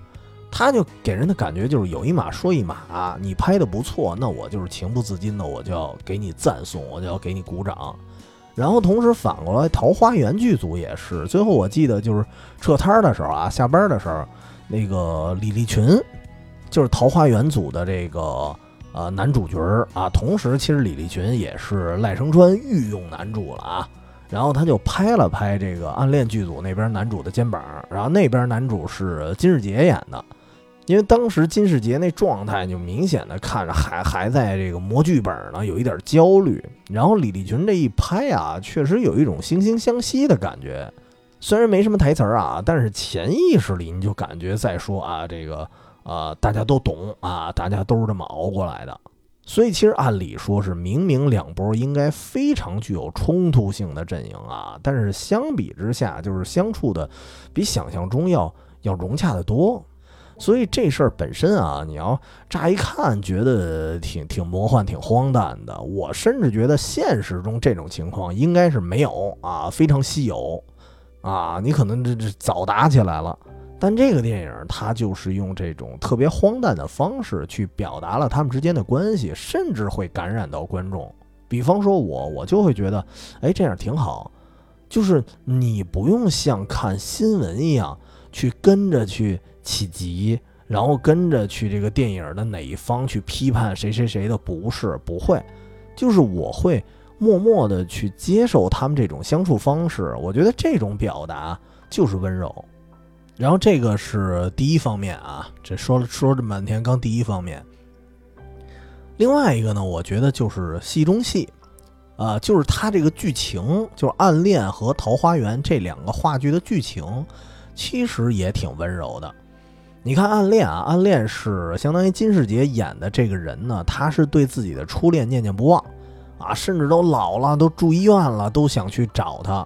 他就给人的感觉就是有一码说一码，你拍的不错，那我就是情不自禁的，我就要给你赞颂，我就要给你鼓掌。然后同时反过来，《桃花源》剧组也是，最后我记得就是撤摊的时候啊，下班的时候，那个李立群就是《桃花源》组的这个呃男主角啊，同时其实李立群也是赖声川御用男主了啊。然后他就拍了拍这个《暗恋》剧组那边男主的肩膀，然后那边男主是金世杰演的。因为当时金世杰那状态就明显的看着还还在这个磨剧本呢，有一点焦虑。然后李立群这一拍啊，确实有一种惺惺相惜的感觉。虽然没什么台词儿啊，但是潜意识里你就感觉在说啊，这个呃大家都懂啊，大家都是这么熬过来的。所以其实按理说是明明两波应该非常具有冲突性的阵营啊，但是相比之下就是相处的比想象中要要融洽的多。所以这事儿本身啊，你要乍一看觉得挺挺魔幻、挺荒诞的。我甚至觉得现实中这种情况应该是没有啊，非常稀有啊。你可能这这早打起来了，但这个电影它就是用这种特别荒诞的方式去表达了他们之间的关系，甚至会感染到观众。比方说我，我就会觉得，哎，这样挺好，就是你不用像看新闻一样去跟着去。起急，然后跟着去这个电影的哪一方去批判谁谁谁的不是不会，就是我会默默的去接受他们这种相处方式。我觉得这种表达就是温柔。然后这个是第一方面啊，这说了说这半天，刚第一方面。另外一个呢，我觉得就是戏中戏，啊，就是他这个剧情，就是《暗恋》和《桃花源》这两个话剧的剧情，其实也挺温柔的。你看《暗恋》啊，《暗恋》是相当于金世杰演的这个人呢，他是对自己的初恋念念不忘，啊，甚至都老了，都住医院了，都想去找他。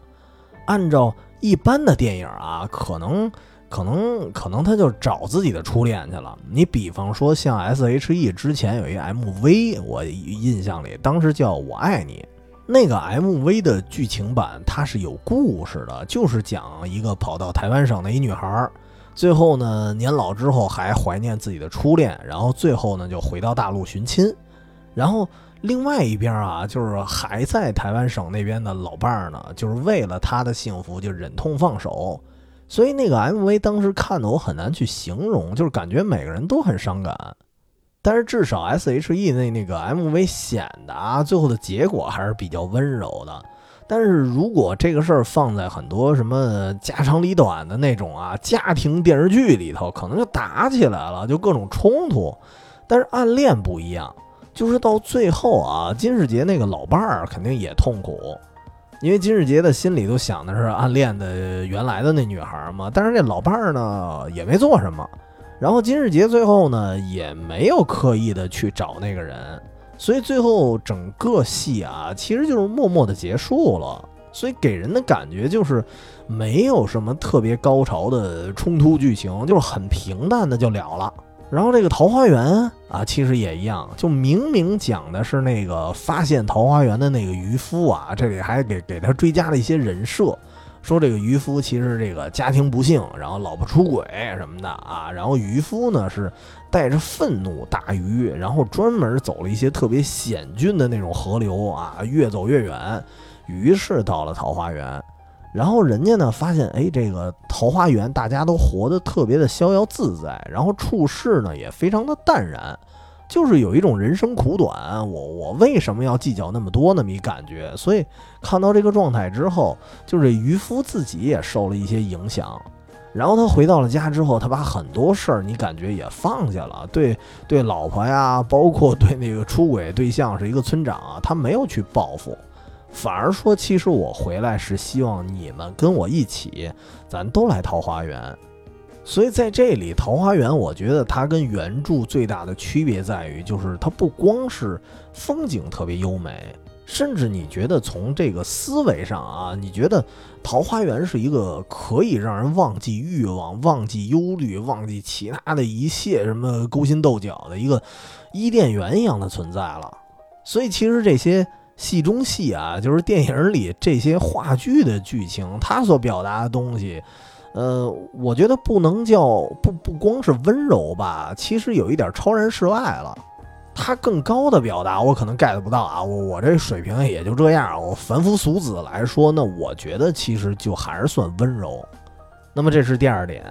按照一般的电影啊，可能、可能、可能他就找自己的初恋去了。你比方说像 S.H.E 之前有一 M.V，我印象里当时叫我爱你，那个 M.V 的剧情版它是有故事的，就是讲一个跑到台湾省的一女孩。最后呢，年老之后还怀念自己的初恋，然后最后呢就回到大陆寻亲，然后另外一边啊，就是还在台湾省那边的老伴儿呢，就是为了他的幸福就忍痛放手，所以那个 MV 当时看的我很难去形容，就是感觉每个人都很伤感，但是至少 SHE 那那个 MV 显得啊，最后的结果还是比较温柔的。但是如果这个事儿放在很多什么家长里短的那种啊家庭电视剧里头，可能就打起来了，就各种冲突。但是暗恋不一样，就是到最后啊，金世杰那个老伴儿肯定也痛苦，因为金世杰的心里都想的是暗恋的原来的那女孩嘛，但是这老伴儿呢也没做什么，然后金世杰最后呢也没有刻意的去找那个人，所以最后整个戏啊其实就是默默的结束了，所以给人的感觉就是没有什么特别高潮的冲突剧情，就是很平淡的就了了。然后这个桃花源啊，其实也一样，就明明讲的是那个发现桃花源的那个渔夫啊，这里还给给他追加了一些人设，说这个渔夫其实这个家庭不幸，然后老婆出轨什么的啊，然后渔夫呢是带着愤怒大鱼，然后专门走了一些特别险峻的那种河流啊，越走越远，于是到了桃花源。然后人家呢发现，哎，这个桃花源大家都活得特别的逍遥自在，然后处事呢也非常的淡然，就是有一种人生苦短，我我为什么要计较那么多那么一感觉？所以看到这个状态之后，就是渔夫自己也受了一些影响。然后他回到了家之后，他把很多事儿你感觉也放下了，对 对，老婆呀，包括对那个出轨对象是一个村长啊，他没有去报复。反而说，其实我回来是希望你们跟我一起，咱都来桃花源。所以在这里，桃花源，我觉得它跟原著最大的区别在于，就是它不光是风景特别优美，甚至你觉得从这个思维上啊，你觉得桃花源是一个可以让人忘记欲望、忘记忧虑、忘记其他的一切什么勾心斗角的一个伊甸园一样的存在了。所以其实这些。戏中戏啊，就是电影里这些话剧的剧情，它所表达的东西，呃，我觉得不能叫不不光是温柔吧，其实有一点超然世外了。它更高的表达，我可能 get 不到啊，我我这水平也就这样。我凡夫俗子来说，那我觉得其实就还是算温柔。那么这是第二点，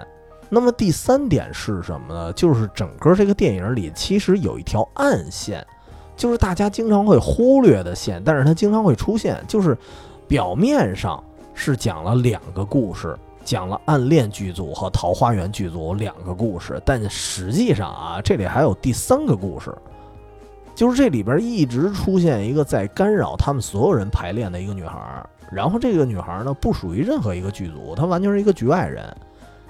那么第三点是什么呢？就是整个这个电影里其实有一条暗线。就是大家经常会忽略的线，但是它经常会出现。就是表面上是讲了两个故事，讲了暗恋剧组和桃花源剧组两个故事，但实际上啊，这里还有第三个故事。就是这里边一直出现一个在干扰他们所有人排练的一个女孩，然后这个女孩呢不属于任何一个剧组，她完全是一个局外人。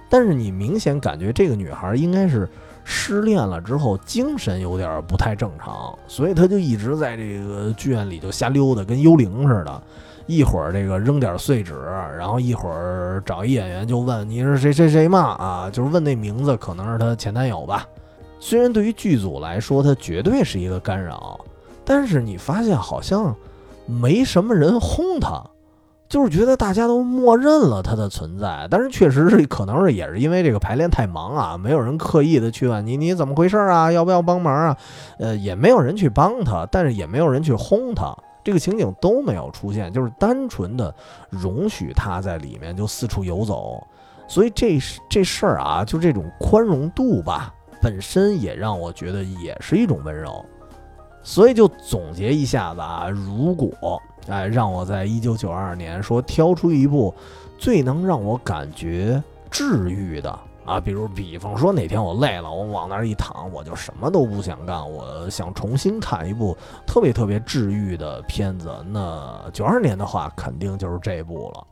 但是你明显感觉这个女孩应该是。失恋了之后，精神有点不太正常，所以她就一直在这个剧院里就瞎溜达，跟幽灵似的。一会儿这个扔点碎纸，然后一会儿找一演员就问你是谁谁谁嘛啊，就是问那名字，可能是他前男友吧。虽然对于剧组来说，他绝对是一个干扰，但是你发现好像没什么人轰他。就是觉得大家都默认了他的存在，但是确实是可能是也是因为这个排练太忙啊，没有人刻意的去问你你怎么回事啊，要不要帮忙啊？呃，也没有人去帮他，但是也没有人去轰他，这个情景都没有出现，就是单纯的容许他在里面就四处游走。所以这这事儿啊，就这种宽容度吧，本身也让我觉得也是一种温柔。所以就总结一下子啊，如果。哎，让我在一九九二年说挑出一部最能让我感觉治愈的啊，比如比方说哪天我累了，我往那儿一躺，我就什么都不想干，我想重新看一部特别特别治愈的片子，那九二年的话肯定就是这部了。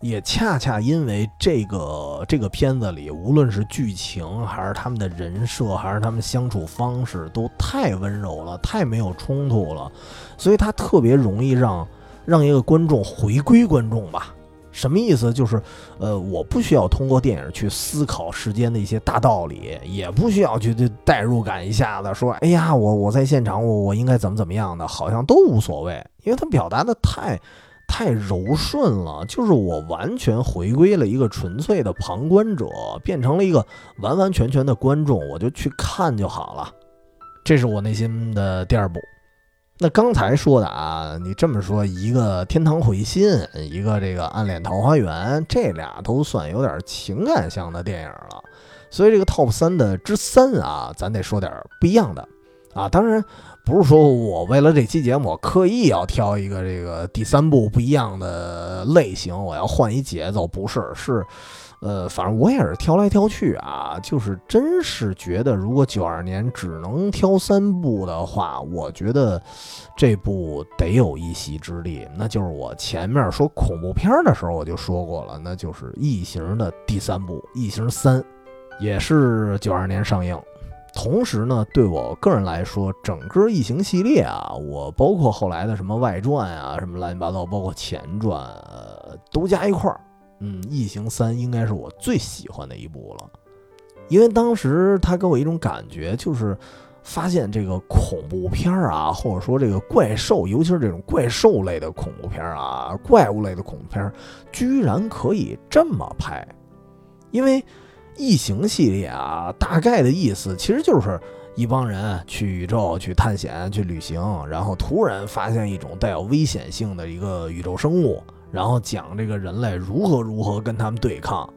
也恰恰因为这个这个片子里，无论是剧情还是他们的人设，还是他们相处方式，都太温柔了，太没有冲突了，所以它特别容易让让一个观众回归观众吧。什么意思？就是，呃，我不需要通过电影去思考世间的一些大道理，也不需要去代入感一下子说，哎呀，我我在现场，我我应该怎么怎么样的，好像都无所谓，因为他表达的太。太柔顺了，就是我完全回归了一个纯粹的旁观者，变成了一个完完全全的观众，我就去看就好了。这是我内心的第二部。那刚才说的啊，你这么说，一个天堂回心，一个这个暗恋桃花源，这俩都算有点情感向的电影了。所以这个 top 三的之三啊，咱得说点不一样的啊，当然。不是说我为了这期节目刻意要挑一个这个第三部不一样的类型，我要换一节奏，不是，是，呃，反正我也是挑来挑去啊，就是真是觉得，如果九二年只能挑三部的话，我觉得这部得有一席之地。那就是我前面说恐怖片的时候我就说过了，那就是《异形》的第三部《异形三》，也是九二年上映。同时呢，对我个人来说，整个异形系列啊，我包括后来的什么外传啊，什么乱七八糟，包括前传，呃，都加一块儿。嗯，异形三应该是我最喜欢的一部了，因为当时它给我一种感觉，就是发现这个恐怖片儿啊，或者说这个怪兽，尤其是这种怪兽类的恐怖片儿啊，怪物类的恐怖片儿，居然可以这么拍。因为异形系列啊，大概的意思其实就是一帮人去宇宙去探险去旅行，然后突然发现一种带有危险性的一个宇宙生物。然后讲这个人类如何如何跟他们对抗。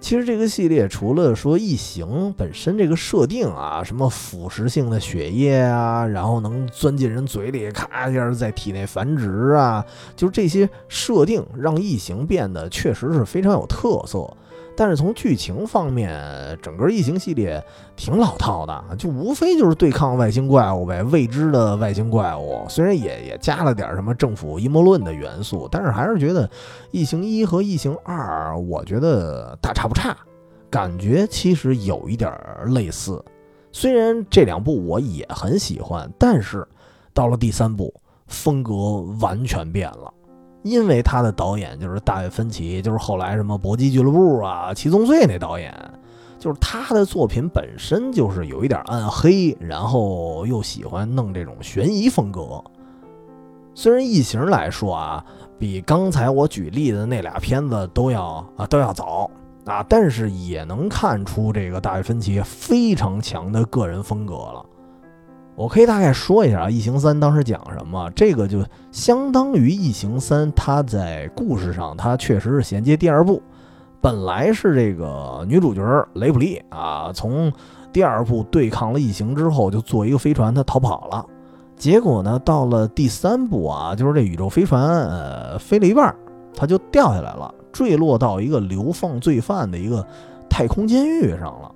其实这个系列除了说异形本身这个设定啊，什么腐蚀性的血液啊，然后能钻进人嘴里，咔一下在体内繁殖啊，就是这些设定让异形变得确实是非常有特色。但是从剧情方面，整个异形系列挺老套的，就无非就是对抗外星怪物呗，未知的外星怪物。虽然也也加了点什么政府阴谋论的元素，但是还是觉得异形一和异形二，我觉得大差不差，感觉其实有一点类似。虽然这两部我也很喜欢，但是到了第三部，风格完全变了。因为他的导演就是大卫芬奇，就是后来什么搏击俱乐部啊、七宗罪那导演，就是他的作品本身就是有一点暗黑，然后又喜欢弄这种悬疑风格。虽然异形来说啊，比刚才我举例的那俩片子都要啊都要早啊，但是也能看出这个大卫芬奇非常强的个人风格了。我可以大概说一下啊，《异形三》当时讲什么？这个就相当于《异形三》，它在故事上它确实是衔接第二部。本来是这个女主角雷普利啊，从第二部对抗了异形之后，就坐一个飞船，她逃跑了。结果呢，到了第三部啊，就是这宇宙飞船呃飞了一半，它就掉下来了，坠落到一个流放罪犯的一个太空监狱上了。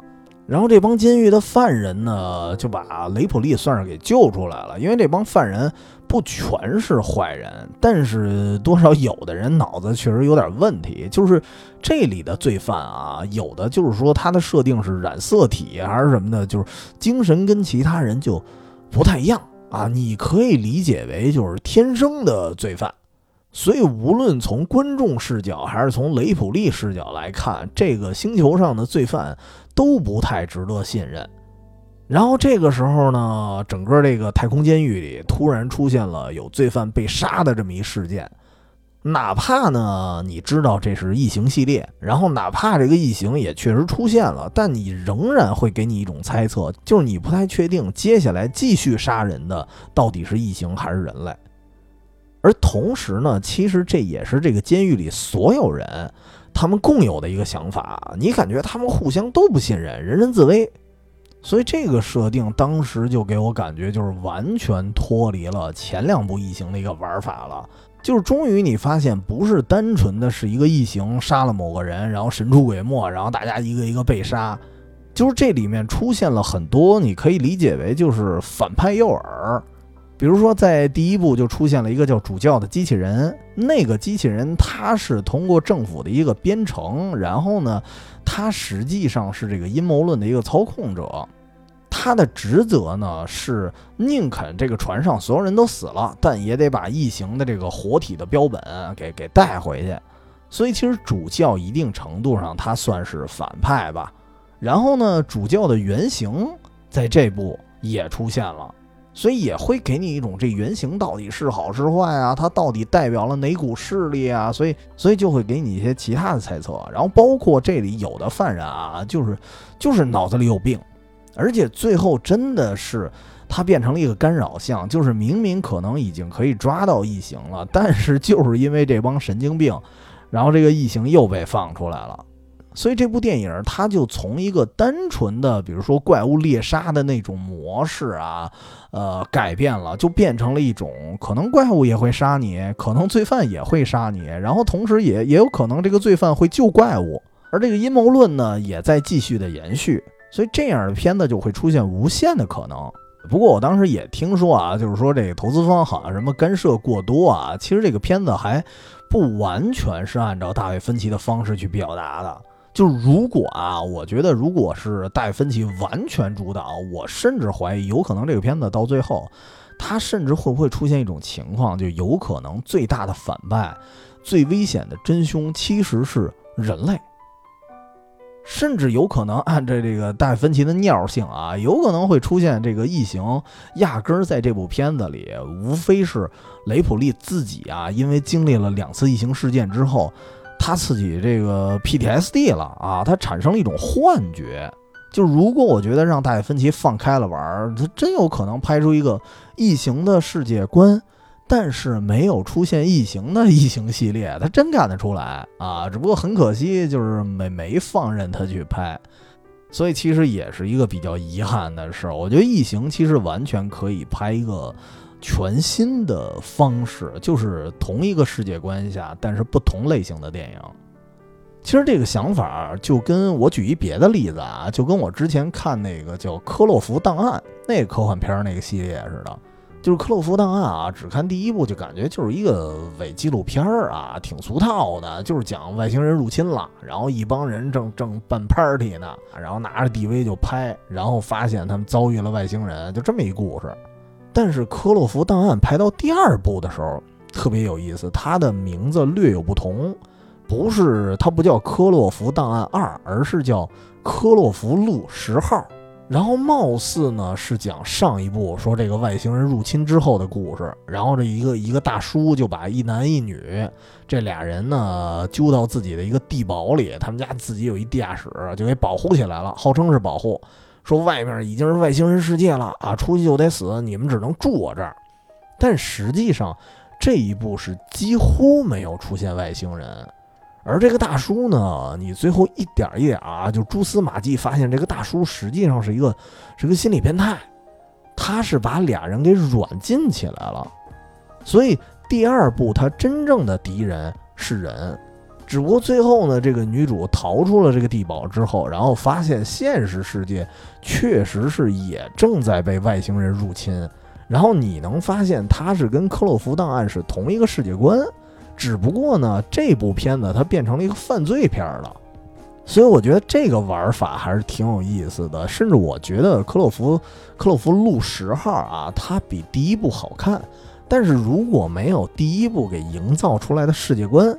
然后这帮监狱的犯人呢，就把雷普利算是给救出来了。因为这帮犯人不全是坏人，但是多少有的人脑子确实有点问题。就是这里的罪犯啊，有的就是说他的设定是染色体还是什么的，就是精神跟其他人就不太一样啊。你可以理解为就是天生的罪犯。所以无论从观众视角还是从雷普利视角来看，这个星球上的罪犯。都不太值得信任。然后这个时候呢，整个这个太空监狱里突然出现了有罪犯被杀的这么一事件。哪怕呢你知道这是异形系列，然后哪怕这个异形也确实出现了，但你仍然会给你一种猜测，就是你不太确定接下来继续杀人的到底是异形还是人类。而同时呢，其实这也是这个监狱里所有人。他们共有的一个想法，你感觉他们互相都不信任，人人自危，所以这个设定当时就给我感觉就是完全脱离了前两部异形的一个玩法了。就是终于你发现，不是单纯的是一个异形杀了某个人，然后神出鬼没，然后大家一个一个被杀，就是这里面出现了很多，你可以理解为就是反派诱饵。比如说，在第一部就出现了一个叫主教的机器人，那个机器人他是通过政府的一个编程，然后呢，他实际上是这个阴谋论的一个操控者，他的职责呢是宁肯这个船上所有人都死了，但也得把异形的这个活体的标本给给带回去，所以其实主教一定程度上他算是反派吧。然后呢，主教的原型在这部也出现了。所以也会给你一种这原型到底是好是坏啊？它到底代表了哪股势力啊？所以，所以就会给你一些其他的猜测。然后包括这里有的犯人啊，就是就是脑子里有病，而且最后真的是他变成了一个干扰项，就是明明可能已经可以抓到异形了，但是就是因为这帮神经病，然后这个异形又被放出来了。所以这部电影它就从一个单纯的，比如说怪物猎杀的那种模式啊，呃，改变了，就变成了一种可能怪物也会杀你，可能罪犯也会杀你，然后同时也也有可能这个罪犯会救怪物而这个阴谋论呢，也在继续的延续，所以这样的片子就会出现无限的可能。不过我当时也听说啊，就是说这个投资方好像什么干涉过多啊，其实这个片子还不完全是按照大卫芬奇的方式去表达的。就如果啊，我觉得如果是大卫芬奇完全主导，我甚至怀疑有可能这个片子到最后，他甚至会不会出现一种情况，就有可能最大的反派、最危险的真凶其实是人类。甚至有可能按照这个大芬奇的尿性啊，有可能会出现这个异形，压根儿在这部片子里，无非是雷普利自己啊，因为经历了两次异形事件之后，他自己这个 PTSD 了啊，他产生了一种幻觉。就如果我觉得让大芬奇放开了玩，他真有可能拍出一个异形的世界观。但是没有出现异形的异形系列，他真干得出来啊！只不过很可惜，就是没没放任他去拍，所以其实也是一个比较遗憾的事儿。我觉得异形其实完全可以拍一个全新的方式，就是同一个世界观下，但是不同类型的电影。其实这个想法就跟我举一别的例子啊，就跟我之前看那个叫《科洛弗档案》那科幻片那个系列似的。就是《科洛弗档案》啊，只看第一部就感觉就是一个伪纪录片儿啊，挺俗套的，就是讲外星人入侵了，然后一帮人正正办 party 呢，然后拿着 DV 就拍，然后发现他们遭遇了外星人，就这么一故事。但是《科洛弗档案》排到第二部的时候特别有意思，它的名字略有不同，不是它不叫《科洛弗档案二》，而是叫《科洛弗路十号》。然后貌似呢是讲上一部说这个外星人入侵之后的故事，然后这一个一个大叔就把一男一女这俩人呢揪到自己的一个地堡里，他们家自己有一地下室，就给保护起来了，号称是保护，说外面已经是外星人世界了啊，出去就得死，你们只能住我这儿。但实际上这一步是几乎没有出现外星人。而这个大叔呢，你最后一点一点啊，就蛛丝马迹发现，这个大叔实际上是一个是个心理变态，他是把俩人给软禁起来了。所以第二部他真正的敌人是人，只不过最后呢，这个女主逃出了这个地堡之后，然后发现现实世界确实是也正在被外星人入侵，然后你能发现它是跟克洛弗档案是同一个世界观。只不过呢，这部片子它变成了一个犯罪片了，所以我觉得这个玩法还是挺有意思的。甚至我觉得《克洛弗克洛弗路十号》啊，它比第一部好看。但是如果没有第一部给营造出来的世界观，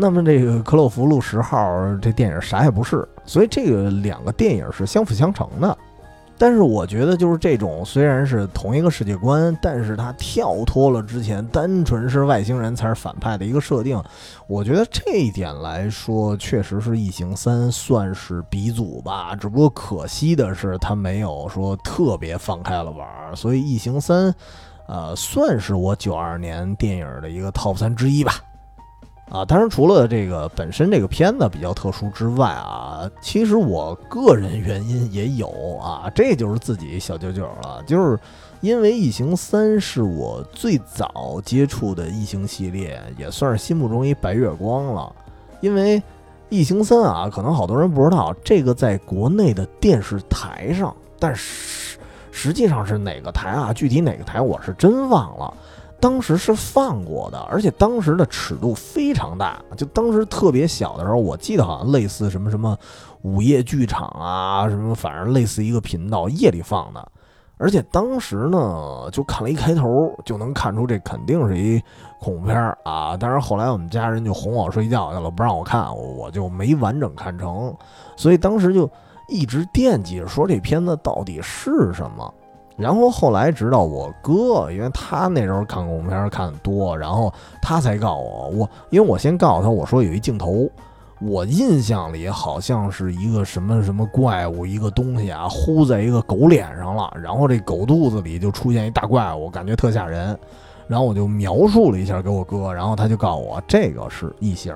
那么这个《克洛弗路十号》这电影啥也不是。所以这个两个电影是相辅相成的。但是我觉得，就是这种虽然是同一个世界观，但是它跳脱了之前单纯是外星人才是反派的一个设定。我觉得这一点来说，确实是《异形三》算是鼻祖吧。只不过可惜的是，它没有说特别放开了玩儿。所以《异形三》，呃，算是我九二年电影的一个 TOP 三之一吧。啊，当然除了这个本身这个片子比较特殊之外啊，其实我个人原因也有啊，这就是自己小九九了，就是因为《异形三》是我最早接触的异形系列，也算是心目中一白月光了。因为《异形三》啊，可能好多人不知道，这个在国内的电视台上，但实实际上是哪个台啊？具体哪个台我是真忘了。当时是放过的，而且当时的尺度非常大。就当时特别小的时候，我记得好像类似什么什么午夜剧场啊，什么反正类似一个频道夜里放的。而且当时呢，就看了一开头就能看出这肯定是一恐怖片啊。但是后来我们家人就哄我睡觉去了，不让我看，我就没完整看成。所以当时就一直惦记着说这片子到底是什么。然后后来直到我哥，因为他那时候看恐怖片看的多，然后他才告诉我，我因为我先告诉他，我说有一镜头，我印象里好像是一个什么什么怪物，一个东西啊，呼在一个狗脸上了，然后这狗肚子里就出现一大怪物，感觉特吓人。然后我就描述了一下给我哥，然后他就告诉我这个是异形。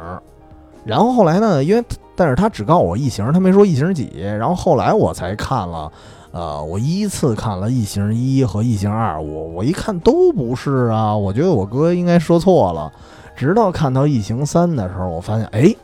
然后后来呢，因为但是他只告诉我异形，他没说异形几。然后后来我才看了。呃，我依次看了《异形一》和《异形二》，我我一看都不是啊，我觉得我哥应该说错了。直到看到《异形三》的时候，我发现，哎，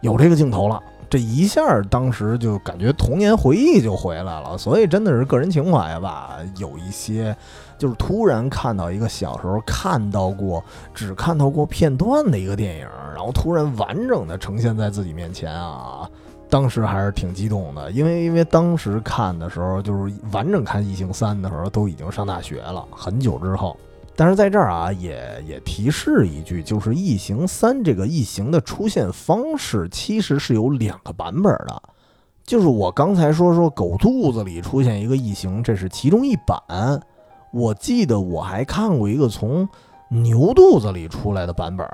有这个镜头了，这一下当时就感觉童年回忆就回来了，所以真的是个人情怀吧。有一些就是突然看到一个小时候看到过、只看到过片段的一个电影，然后突然完整的呈现在自己面前啊，当时还是挺激动的。因为因为当时看的时候，就是完整看《异形三》的时候，都已经上大学了，很久之后。但是在这儿啊，也也提示一句，就是《异形三》这个异形的出现方式其实是有两个版本的，就是我刚才说说狗肚子里出现一个异形，这是其中一版。我记得我还看过一个从牛肚子里出来的版本，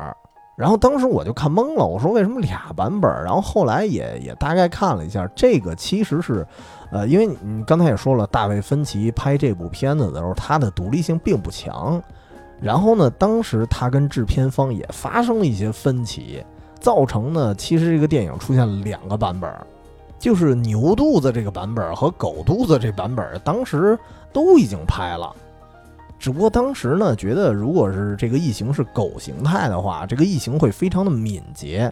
然后当时我就看懵了，我说为什么俩版本？然后后来也也大概看了一下，这个其实是。呃，因为你刚才也说了，大卫芬奇拍这部片子的时候，他的独立性并不强。然后呢，当时他跟制片方也发生了一些分歧，造成呢，其实这个电影出现了两个版本，就是牛肚子这个版本和狗肚子这版本，当时都已经拍了。只不过当时呢，觉得如果是这个异形是狗形态的话，这个异形会非常的敏捷。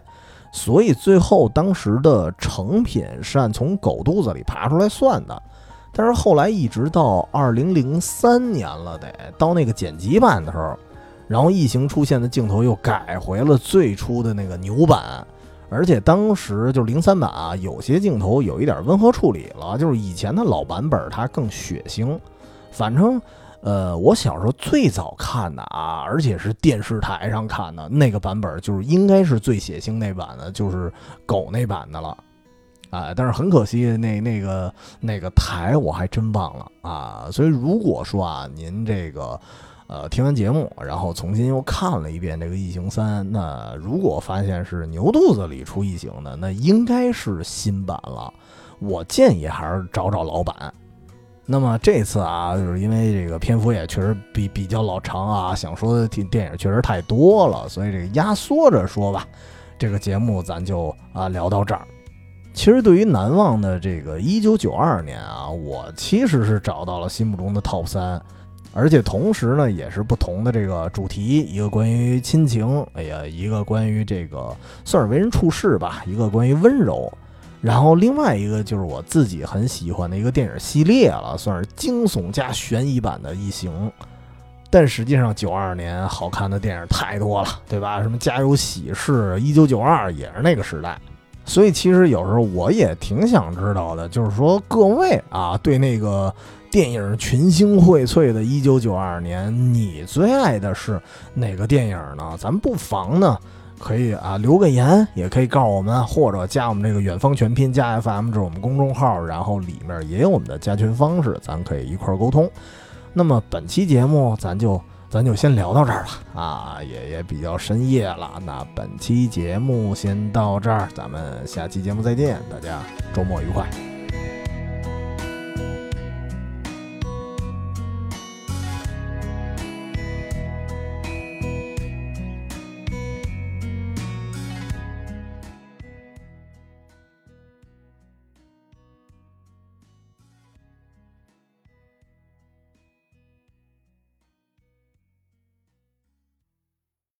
所以最后当时的成品是按从狗肚子里爬出来算的，但是后来一直到二零零三年了，得到那个剪辑版的时候，然后异形出现的镜头又改回了最初的那个牛版，而且当时就是零三版啊，有些镜头有一点温和处理了，就是以前的老版本它更血腥，反正。呃，我小时候最早看的啊，而且是电视台上看的那个版本，就是应该是最血腥那版的，就是狗那版的了，啊，但是很可惜，那那个那个台我还真忘了啊。所以如果说啊，您这个呃听完节目，然后重新又看了一遍这个《异形三》，那如果发现是牛肚子里出异形的，那应该是新版了。我建议还是找找老版。那么这次啊，就是因为这个篇幅也确实比比较老长啊，想说的电电影确实太多了，所以这个压缩着说吧。这个节目咱就啊聊到这儿。其实对于难忘的这个一九九二年啊，我其实是找到了心目中的 TOP 三，而且同时呢也是不同的这个主题，一个关于亲情，哎呀，一个关于这个算是为人处事吧，一个关于温柔。然后另外一个就是我自己很喜欢的一个电影系列了，算是惊悚加悬疑版的异形。但实际上九二年好看的电影太多了，对吧？什么《家有喜事》，一九九二也是那个时代。所以其实有时候我也挺想知道的，就是说各位啊，对那个电影群星荟萃的一九九二年，你最爱的是哪个电影呢？咱不妨呢。可以啊，留个言，也可以告诉我们，或者加我们这个远方全拼加 FM，这是我们公众号，然后里面也有我们的加群方式，咱可以一块儿沟通。那么本期节目咱就咱就先聊到这儿了啊，也也比较深夜了。那本期节目先到这儿，咱们下期节目再见，大家周末愉快。